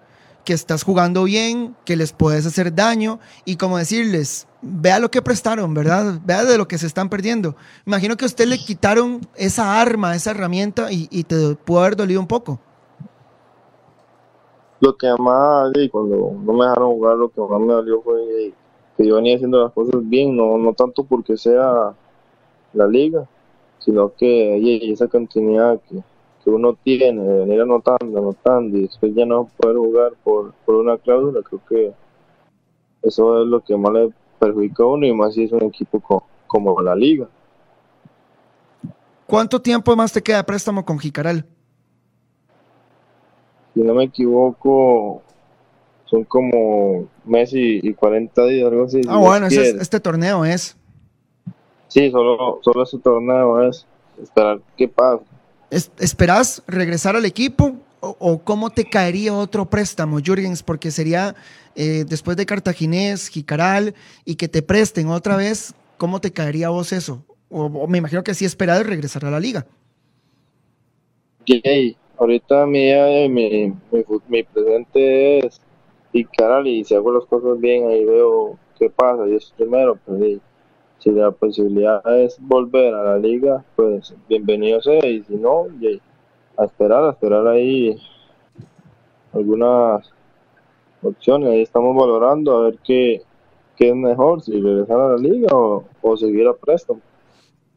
que estás jugando bien, que les puedes hacer daño y como decirles, vea lo que prestaron, ¿verdad? Vea de lo que se están perdiendo. Imagino que a usted le quitaron esa arma, esa herramienta y, te pudo haber dolido un poco lo que más, cuando no me dejaron jugar, lo que más me dolió fue que yo venía haciendo las cosas bien, no, no tanto porque sea la liga, sino que esa continuidad que, uno tiene de venir anotando, anotando y después ya no poder jugar por, una cláusula, creo que eso es lo que más le perjudica a uno y más si es un equipo como la liga. ¿Cuánto tiempo más te queda préstamo con Jicaral? si no me equivoco, son como mes y, 40 días, algo así. Ah, bueno, este torneo es. Sí, solo, solo ese torneo es esperar qué pasa. ¿Esperás regresar al equipo o, cómo te caería otro préstamo, Jürgens? Porque sería eh, después de Cartaginés, Jicaral, y que te presten otra vez, ¿cómo te caería a vos eso? O, me imagino que sí esperado regresar a la liga. Okay. Ahorita mi, mi, mi, presente es Jicaral y si hago las cosas bien, ahí veo qué pasa. Y es primero, pues, si la posibilidad es volver a la liga, pues bienvenido sea. Y si no, a esperar, a esperar ahí algunas opciones. Ahí estamos valorando a ver qué, qué es mejor, si regresar a la liga o, seguir a préstamo,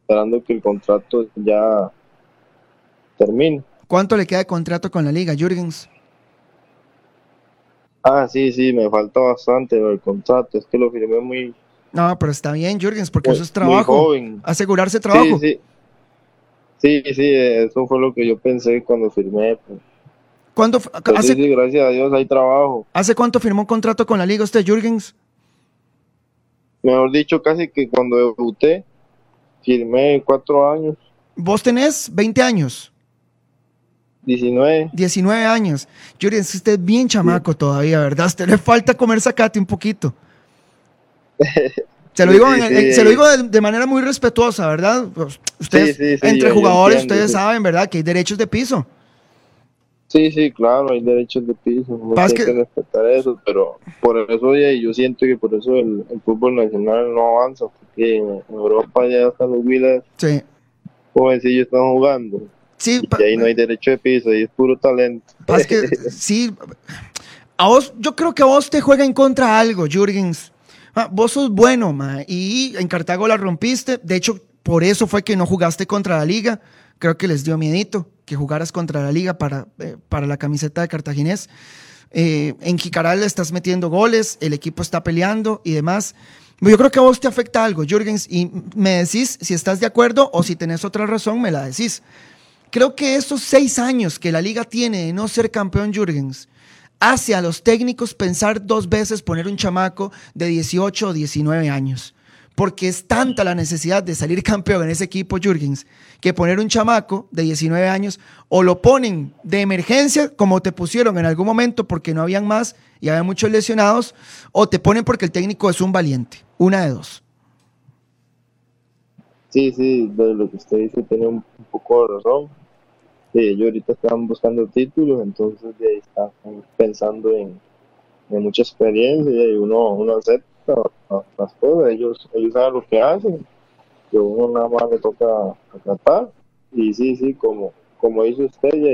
esperando que el contrato ya termine. ¿Cuánto le queda de contrato con la liga, Jürgens? Ah, sí, sí, me falta bastante el contrato, es que lo firmé muy... No, pero está bien, Jürgens, porque eso es trabajo. Asegurarse trabajo. Sí, sí. Sí, sí, eso fue lo que yo pensé cuando firmé. Pues. ¿Cuándo, pues hace, sí, gracias a Dios hay trabajo. ¿Hace cuánto firmó un contrato con la liga usted, Jürgens? Mejor dicho, casi que cuando debuté, firmé cuatro años. ¿Vos tenés 20 años? 19. 19 años. Jürgens, usted es bien chamaco todavía, ¿verdad? A usted le falta comer sacate un poquito. [LAUGHS] Se lo digo, se lo digo de, manera muy respetuosa, ¿verdad? Pues, ustedes, entre jugadores, ustedes saben, ¿verdad? Que hay derechos de piso. Sí, sí, claro, hay derechos de piso. No hay que... respetar eso, pero por eso yo siento que por eso el, fútbol nacional no avanza, porque en Europa ya están los. Sí. Jovencillos están jugando. Sí, y ahí no hay derecho de piso, ahí es puro talento. Es que, [LAUGHS] sí, a vos, yo creo que a vos te juega en contra algo, Jürgens Ah, vos sos bueno, ma, y en Cartago la rompiste. De hecho, por eso fue que no jugaste contra la liga. Creo que les dio miedito que jugaras contra la liga para, eh, para la camiseta de Cartaginés. Eh, en Jicaral estás metiendo goles, el equipo está peleando y demás. Yo creo que a vos te afecta algo, Jürgens, y me decís si estás de acuerdo o si tenés otra razón, me la decís. Creo que esos seis años que la liga tiene de no ser campeón, Jürgens, hace a los técnicos pensar dos veces poner un chamaco de 18 o 19 años. Porque es tanta la necesidad de salir [LAUGHS] campeón en ese equipo, Jürgens, que poner un chamaco de 19 años o lo ponen de emergencia, como te pusieron en algún momento porque no habían más y había muchos lesionados, o te ponen porque el técnico es un valiente. Una de dos. Sí, sí, lo que usted dice tiene un poco de razón ellos ahorita están buscando títulos, entonces de están pensando en, mucha experiencia y uno, uno acepta las cosas, ellos, ellos saben lo que hacen, que uno nada más le toca tratar y sí, sí, como, como dice usted, ya,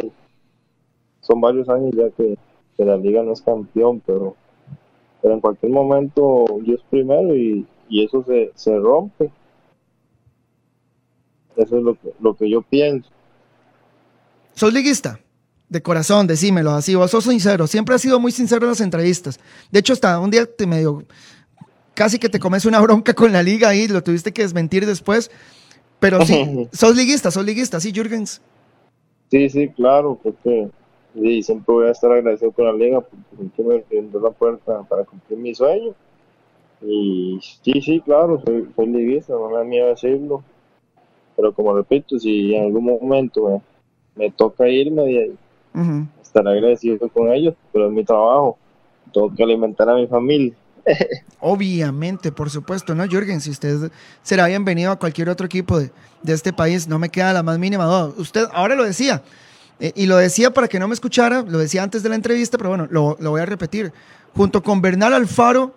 son varios años ya que, la liga no es campeón, pero, pero en cualquier momento Dios primero y, y eso se, se rompe. Eso es lo que, lo que yo pienso. ¿Sos liguista? De corazón, decímelo así. Vos sos sincero. Siempre has sido muy sincero en las entrevistas. De hecho, hasta un día te medio. Casi que te comes una bronca con la liga ahí, lo tuviste que desmentir después. Pero sí, [LAUGHS] sos liguista, sos liguista, sí, Jürgens. Sí, sí, claro, porque sí, siempre voy a estar agradecido con la liga porque me abrió la puerta para cumplir mi sueño. Y sí, sí, claro, soy, soy liguista, no me da miedo decirlo. Pero como repito, si en algún momento me toca irme y estar agradecido con ellos, pero es mi trabajo, tengo que alimentar a mi familia. Obviamente, por supuesto, ¿no, Jürgen? Si usted será bienvenido a cualquier otro equipo de, este país, no me queda la más mínima duda. Usted ahora lo decía, eh, y lo decía para que no me escuchara, lo decía antes de la entrevista, pero bueno, lo, lo voy a repetir. Junto con Bernal Alfaro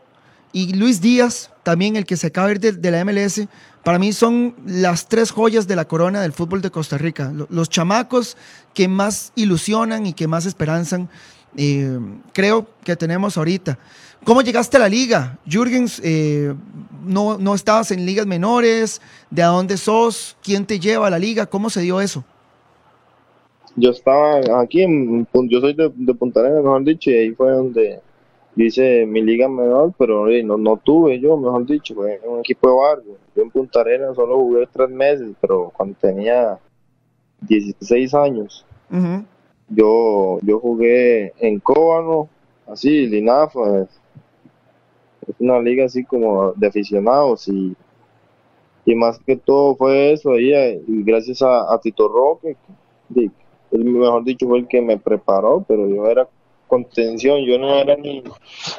y Luis Díaz, también el que se acaba de ir de, la MLS, para mí son las tres joyas de la corona del fútbol de Costa Rica. Los chamacos que más ilusionan y que más esperanzan, eh, creo que tenemos ahorita. ¿Cómo llegaste a la liga? Jürgens, eh, no, no estabas en ligas menores, ¿de a dónde sos? ¿Quién te lleva a la liga? ¿Cómo se dio eso? Yo estaba aquí, en, yo soy de, de Punta Arenas, mejor dicho, y ahí fue donde hice mi liga menor, pero no, no tuve yo, mejor dicho, fue en un equipo de barrio. Yo en Punta Arenas solo jugué tres meses, pero cuando tenía 16 años, yo, yo jugué en Cóbano, así, Linafa, es, una liga así como de aficionados y, y más que todo fue eso ahí, y gracias a, Tito Roque, él mejor dicho fue el que me preparó, pero yo era contención, yo no era ni,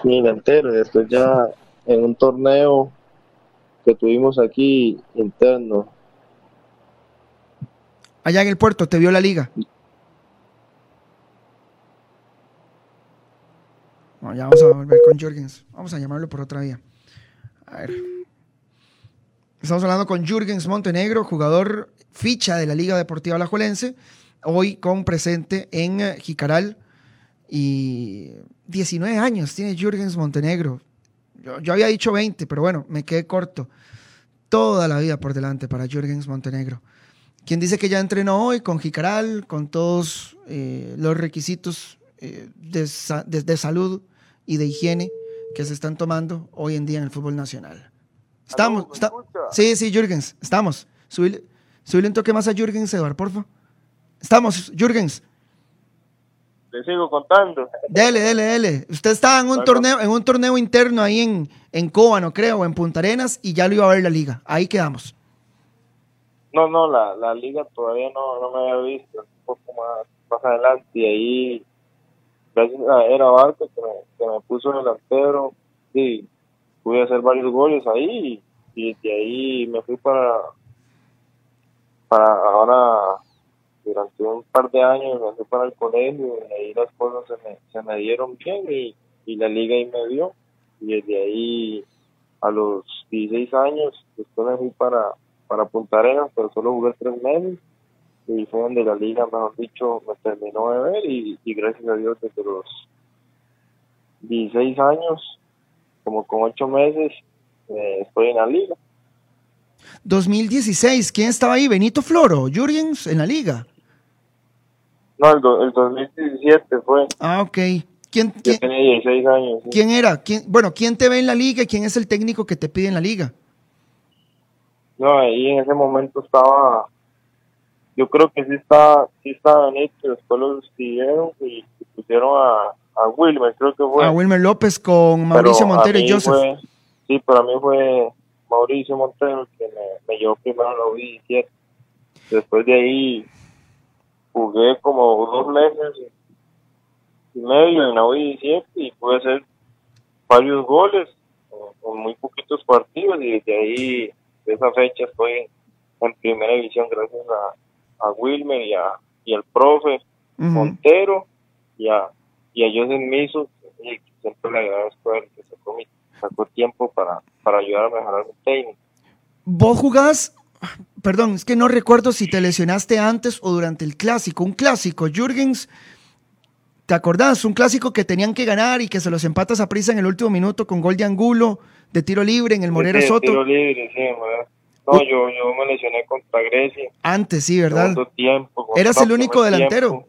ni delantero. Después ya en un torneo que tuvimos aquí interno. Allá en el puerto, ¿te vio la liga? Bueno, ya vamos a volver con Jürgens. Vamos a llamarlo por otra vía. A ver. Estamos hablando con Jürgens Montenegro, jugador ficha de la Liga Deportiva Alajuelense, hoy con presente en eh, Jicaral. Y 19 años tiene Jürgens Montenegro. Yo, yo, había dicho 20, pero bueno, me quedé corto. Toda la vida por delante para Jürgens Montenegro. Quien dice que ya entrenó hoy con Jicaral, con todos eh, los requisitos eh, de, de, de salud y de higiene que se están tomando hoy en día en el fútbol nacional. Estamos. Está, sí, sí, Jürgens, estamos. Subile, subile, un toque más a Jürgens, Eduardo, porfa. Estamos, Jürgens. Le sigo contando. Dele, dele, dele. Usted estaba en un bueno. torneo, en un torneo interno ahí en, en Cóbano, creo, o en Punta Arenas, y ya lo iba a ver la liga. Ahí quedamos. No, no, la, la liga todavía no, no me había visto. Un poco más, más adelante, y ahí, gracias a Era Barco, que me, que me puso delantero, sí, pude hacer varios goles ahí y de ahí me fui para para ahora durante un par de años me fui para el colegio y ahí las cosas se me, se me dieron bien y, y la liga ahí me dio y desde ahí a los 16 años después me fui para para Punta pero solo jugué tres meses y fue donde la liga mejor dicho me terminó de ver y, y gracias a Dios desde los 16 años como con ocho meses eh, estoy en la liga. 2016, ¿quién estaba ahí? ¿Benito Floro? ¿Jurgens en la liga? No, el, do, el 2017 fue. Ah, ok. ¿Quién, Yo quién, tenía 16 años. Sí. ¿quién era? ¿Quién, bueno, ¿quién te ve en la liga y quién es el técnico que te pide en la liga? No, ahí en ese momento estaba, yo creo que sí estaba, sí estaba Benito, después lo despidieron y, pusieron a, a Wilmer, creo que fue. A Wilmer López con Mauricio Pero Montero y Joseph. fue- sí, para mí fue Mauricio Montero que me, me llevó primero a la U17. Después de ahí jugué como dos meses y medio en la U17 y pude hacer varios goles en muy poquitos partidos y desde ahí, de esa fecha, estoy en, primera división gracias a, a Wilmer y, a, y al profe. Montero y a, y a Joseph Miso, y siempre le agradezco a él que sacó, mi- sacó tiempo para, para ayudar a mejorar mi técnico. Vos jugás, perdón, es que no recuerdo si te lesionaste antes o durante el clásico. Un clásico, Jürgens, ¿te acordás? Un clásico que tenían que ganar y que se los empatas a prisa en el último minuto con gol de Angulo, de tiro libre en el Morera Sí, Soto. Tiro libre, sí. No, yo, yo me lesioné contra Grecia. Antes, sí, ¿verdad? Tiempo. Eras el único delantero. tiempo.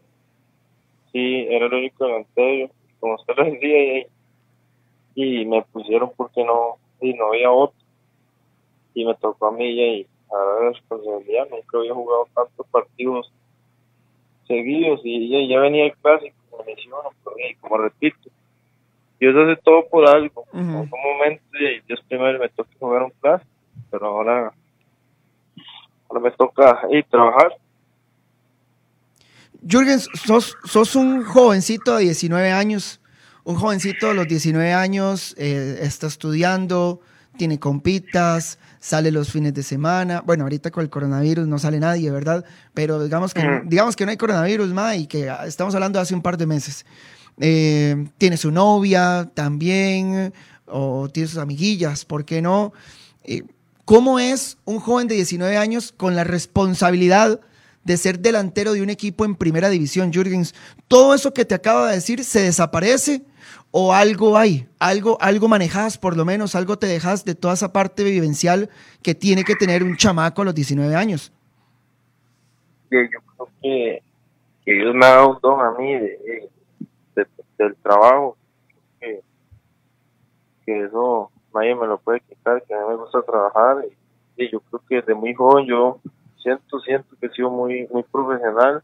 Sí, era el único delantero. Como usted lo decía, y, me pusieron porque no, y no había otro. Y me tocó a mí y a la responsabilidad. Nunca había jugado tantos partidos seguidos y ya, ya venía el clásico, me lesiono, pero y como repito, Dios hace todo por algo. Ujú. En algún momento y Dios primero me toca jugar un clásico, pero ahora, ahora me toca ir trabajar. Jürgens, sos, sos un jovencito de 19 años, un jovencito de los 19 años, eh, está estudiando, tiene compitas, sale los fines de semana. Bueno, ahorita con el coronavirus no sale nadie, ¿verdad? Pero digamos que, digamos que no hay coronavirus, ma, y que estamos hablando de hace un par de meses. Eh, tiene su novia también, o tiene sus amiguillas, ¿por qué no? Eh, ¿Cómo es un joven de 19 años con la responsabilidad de ser delantero de un equipo en primera división, Jürgens? ¿Todo eso que te acabo de decir se desaparece o algo hay? ¿Algo, algo manejas por lo menos? ¿Algo te dejas de toda esa parte vivencial que tiene que tener un chamaco a los 19 años? yo creo que, que Dios me ha dado un don a mí de, de- del trabajo, que, que eso nadie me lo puede quitar, que a mí me gusta trabajar y, y yo creo que desde muy joven yo siento, siento que he sido muy, muy profesional,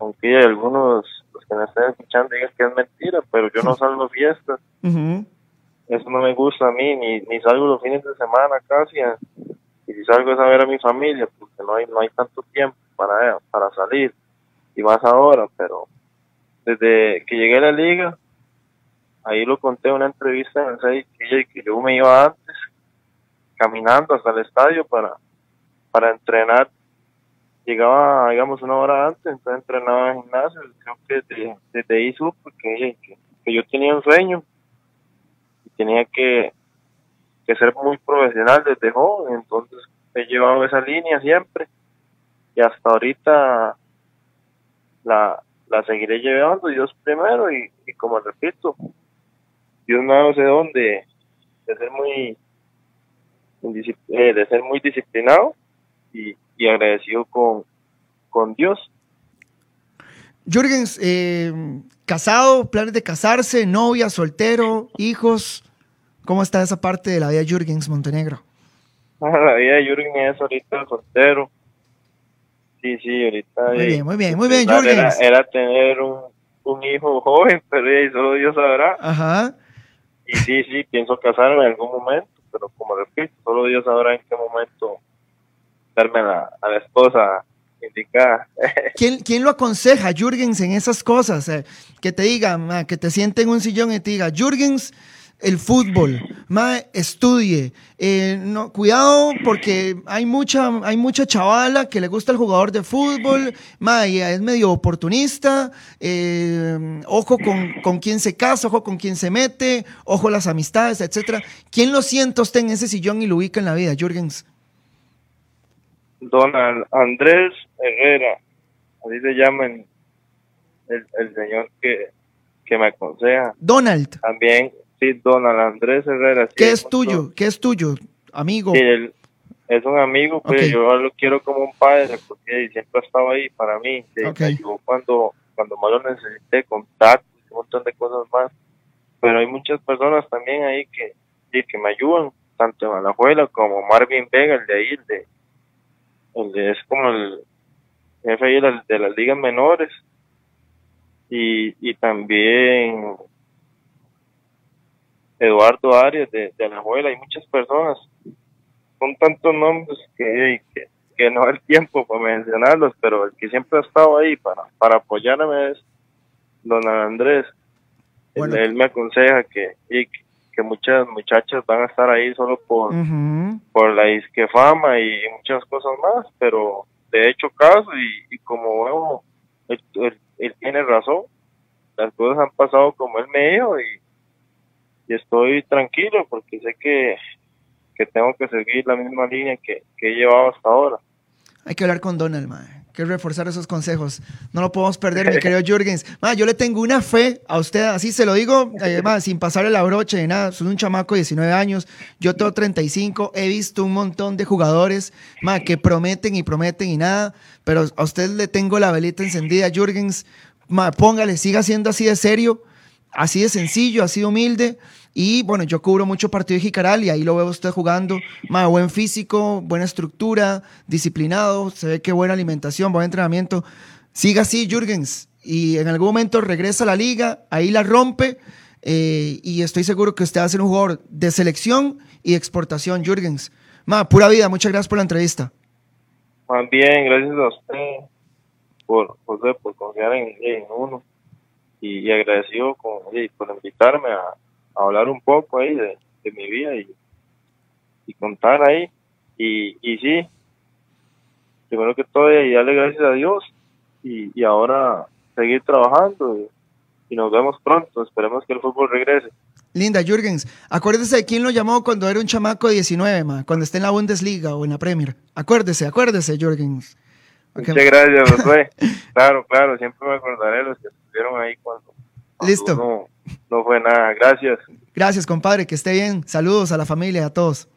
aunque algunos los que me estén escuchando digan que es mentira, pero yo no salgo a fiestas, eso no me gusta a mí, ni, ni salgo los fines de semana casi, y si salgo es a ver a mi familia, porque no hay, no hay tanto tiempo para, para salir. y más ahora, pero desde que llegué a la liga, ahí lo conté en una entrevista en el que yo me iba antes, caminando hasta el estadio para, para entrenar. Llegaba, digamos, una hora antes, entonces entrenaba en gimnasio. Creo que desde, desde ahí que, yo tenía un sueño y tenía que, que ser muy profesional desde joven. Entonces he llevado esa línea siempre y hasta ahorita la, la seguiré llevando, Dios primero y, como repito, Dios no sé dónde, de ser muy eh, de ser muy disciplinado y, agradecido con, con Dios. Jürgens, eh, casado, planes de casarse, novia, soltero, hijos, ¿cómo está esa parte de la vida de Jürgens Montenegro? [LAUGHS] La vida de Jürgens es ahorita soltero, Sí, sí, ahorita. Muy bien, muy bien, muy bien, era, era, tener un, un, hijo joven, [LAUGHS] pero solo Dios sabrá. Ajá. Y sí, sí, pienso casarme en algún momento, pero como repito, solo Dios sabrá en qué momento darme a la, a la esposa indicada. [LAUGHS] ¿Quién, ¿Quién lo aconseja, Jürgens, en esas cosas? Eh, que te diga, que te siente en un sillón y te diga, Jürgens, el fútbol, más estudie. Eh, no, cuidado porque hay mucha, hay mucha chavala que le gusta el jugador de fútbol, ma, es medio oportunista, eh, ojo con, con quién se casa, ojo con quién se mete, ojo las amistades, etcétera. ¿Quién lo siente usted en ese sillón y lo ubica en la vida, Jürgens? Don Andrés Herrera, así se llama el, el señor que, que me aconseja. Donald. También, Sí, Donald Andrés Herrera. ¿Qué es tuyo? ¿Qué es tuyo, amigo? Sí, él es un amigo, pero pues, yo lo quiero como un padre, porque siempre ha estado ahí para mí. cuando, cuando más lo necesité, contactos, un montón de cosas más. Pero hay muchas personas también ahí que, que me ayudan, tanto en Alajuela como Marvin Vega, el de ahí, el de, el es como el jefe de, de las ligas menores. Y, y también Eduardo Arias de, de abuela hay muchas personas. Son tantos nombres que, que, no hay tiempo para mencionarlos, pero el que siempre ha estado ahí para, para apoyarme es don Andrés. Él, me aconseja que, que muchas muchachas van a estar ahí solo por, por la isque fama y muchas cosas más, pero de hecho caso y, como vemos, él, él, tiene razón, las cosas han pasado como él me dijo y y estoy tranquilo porque sé que, tengo que seguir la misma línea que, he llevado hasta ahora. Hay que hablar con Donald, mae. Que reforzar esos consejos. No lo podemos perder, mi querido Jürgens. yo le tengo una fe a usted, así se lo digo, eh, sin pasarle la brocha ni nada. Soy un chamaco de 19 años, yo tengo 35. He visto un montón de jugadores ma, que prometen y prometen y nada, pero a usted le tengo la velita encendida, Jürgens. Ma, póngale, siga siendo así de serio, así de sencillo, así de humilde. Y bueno, yo cubro mucho partido de Jicaral y ahí lo veo usted jugando. Más buen físico, buena estructura, disciplinado, se ve que buena alimentación, buen entrenamiento. Siga así, Jürgens. Y en algún momento regresa a la liga, ahí la rompe. Eh, y estoy seguro que usted va a ser un jugador de selección y exportación, Jürgens. Ma, pura vida, muchas gracias por la entrevista. bien, gracias a usted por, por, confiar en, uno y, agradecido con, por invitarme a, hablar un poco ahí de, mi vida y, y, contar ahí. Y, y sí, primero que todo, y darle gracias a Dios y, y ahora seguir trabajando y, nos vemos pronto. Esperemos que el fútbol regrese. Linda, Jürgens, acuérdese de quién lo llamó cuando era un chamaco de 19, ma, cuando esté en la Bundesliga o en la Premier. Acuérdese, acuérdese, Jürgens. Muchas gracias, [LAUGHS] Josué. claro, claro, siempre me acordaré los que estuvieron ahí cuando, Listo. No, fue nada, gracias. Gracias, compadre, que esté bien. Saludos a la familia, a todos.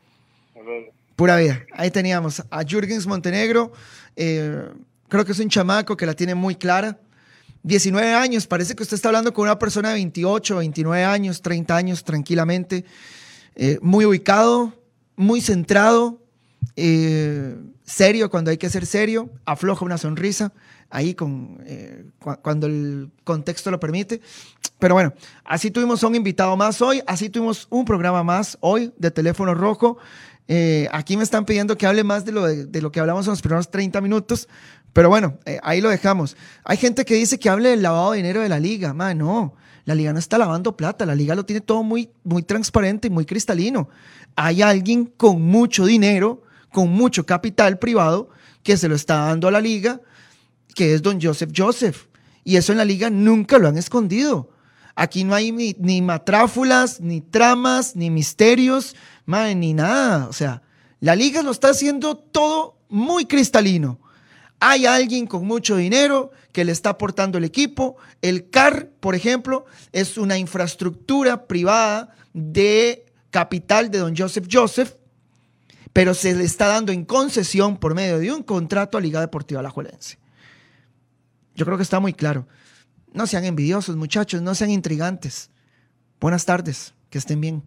Pura vida. Ahí teníamos a Jürgens Montenegro. Eh, creo que es un chamaco que la tiene muy clara. 19 años, parece que usted está hablando con una persona de 28, 29 años, 30 años tranquilamente. Eh, muy ubicado, muy centrado, eh, serio cuando hay que ser serio, afloja una sonrisa ahí con, eh, cuando el contexto lo permite. Pero bueno, así tuvimos un invitado más hoy, así tuvimos un programa más hoy de Teléfono Rojo. Eh, aquí me están pidiendo que hable más de lo, de, lo que hablamos en los primeros 30 minutos, Pero bueno, eh, ahí lo dejamos. Hay gente que dice que hable del lavado de dinero de la liga. Man, no, la liga no está lavando plata, la liga lo tiene todo muy, muy transparente y muy cristalino. Hay alguien con mucho dinero, con mucho capital privado, que se lo está dando a la liga, que es don Joseph Joseph. Y eso en la liga nunca lo han escondido. Aquí no hay ni, matráfulas, ni tramas, ni misterios, ni nada. O sea, la liga lo está haciendo todo muy cristalino. Hay alguien con mucho dinero que le está aportando el equipo. El CAR, por ejemplo, es una infraestructura privada de capital de don Joseph Joseph, pero se le está dando en concesión por medio de un contrato a Liga Deportiva Alajuelense. Yo creo que está muy claro. No sean envidiosos, muchachos, no sean intrigantes. Buenas tardes, que estén bien.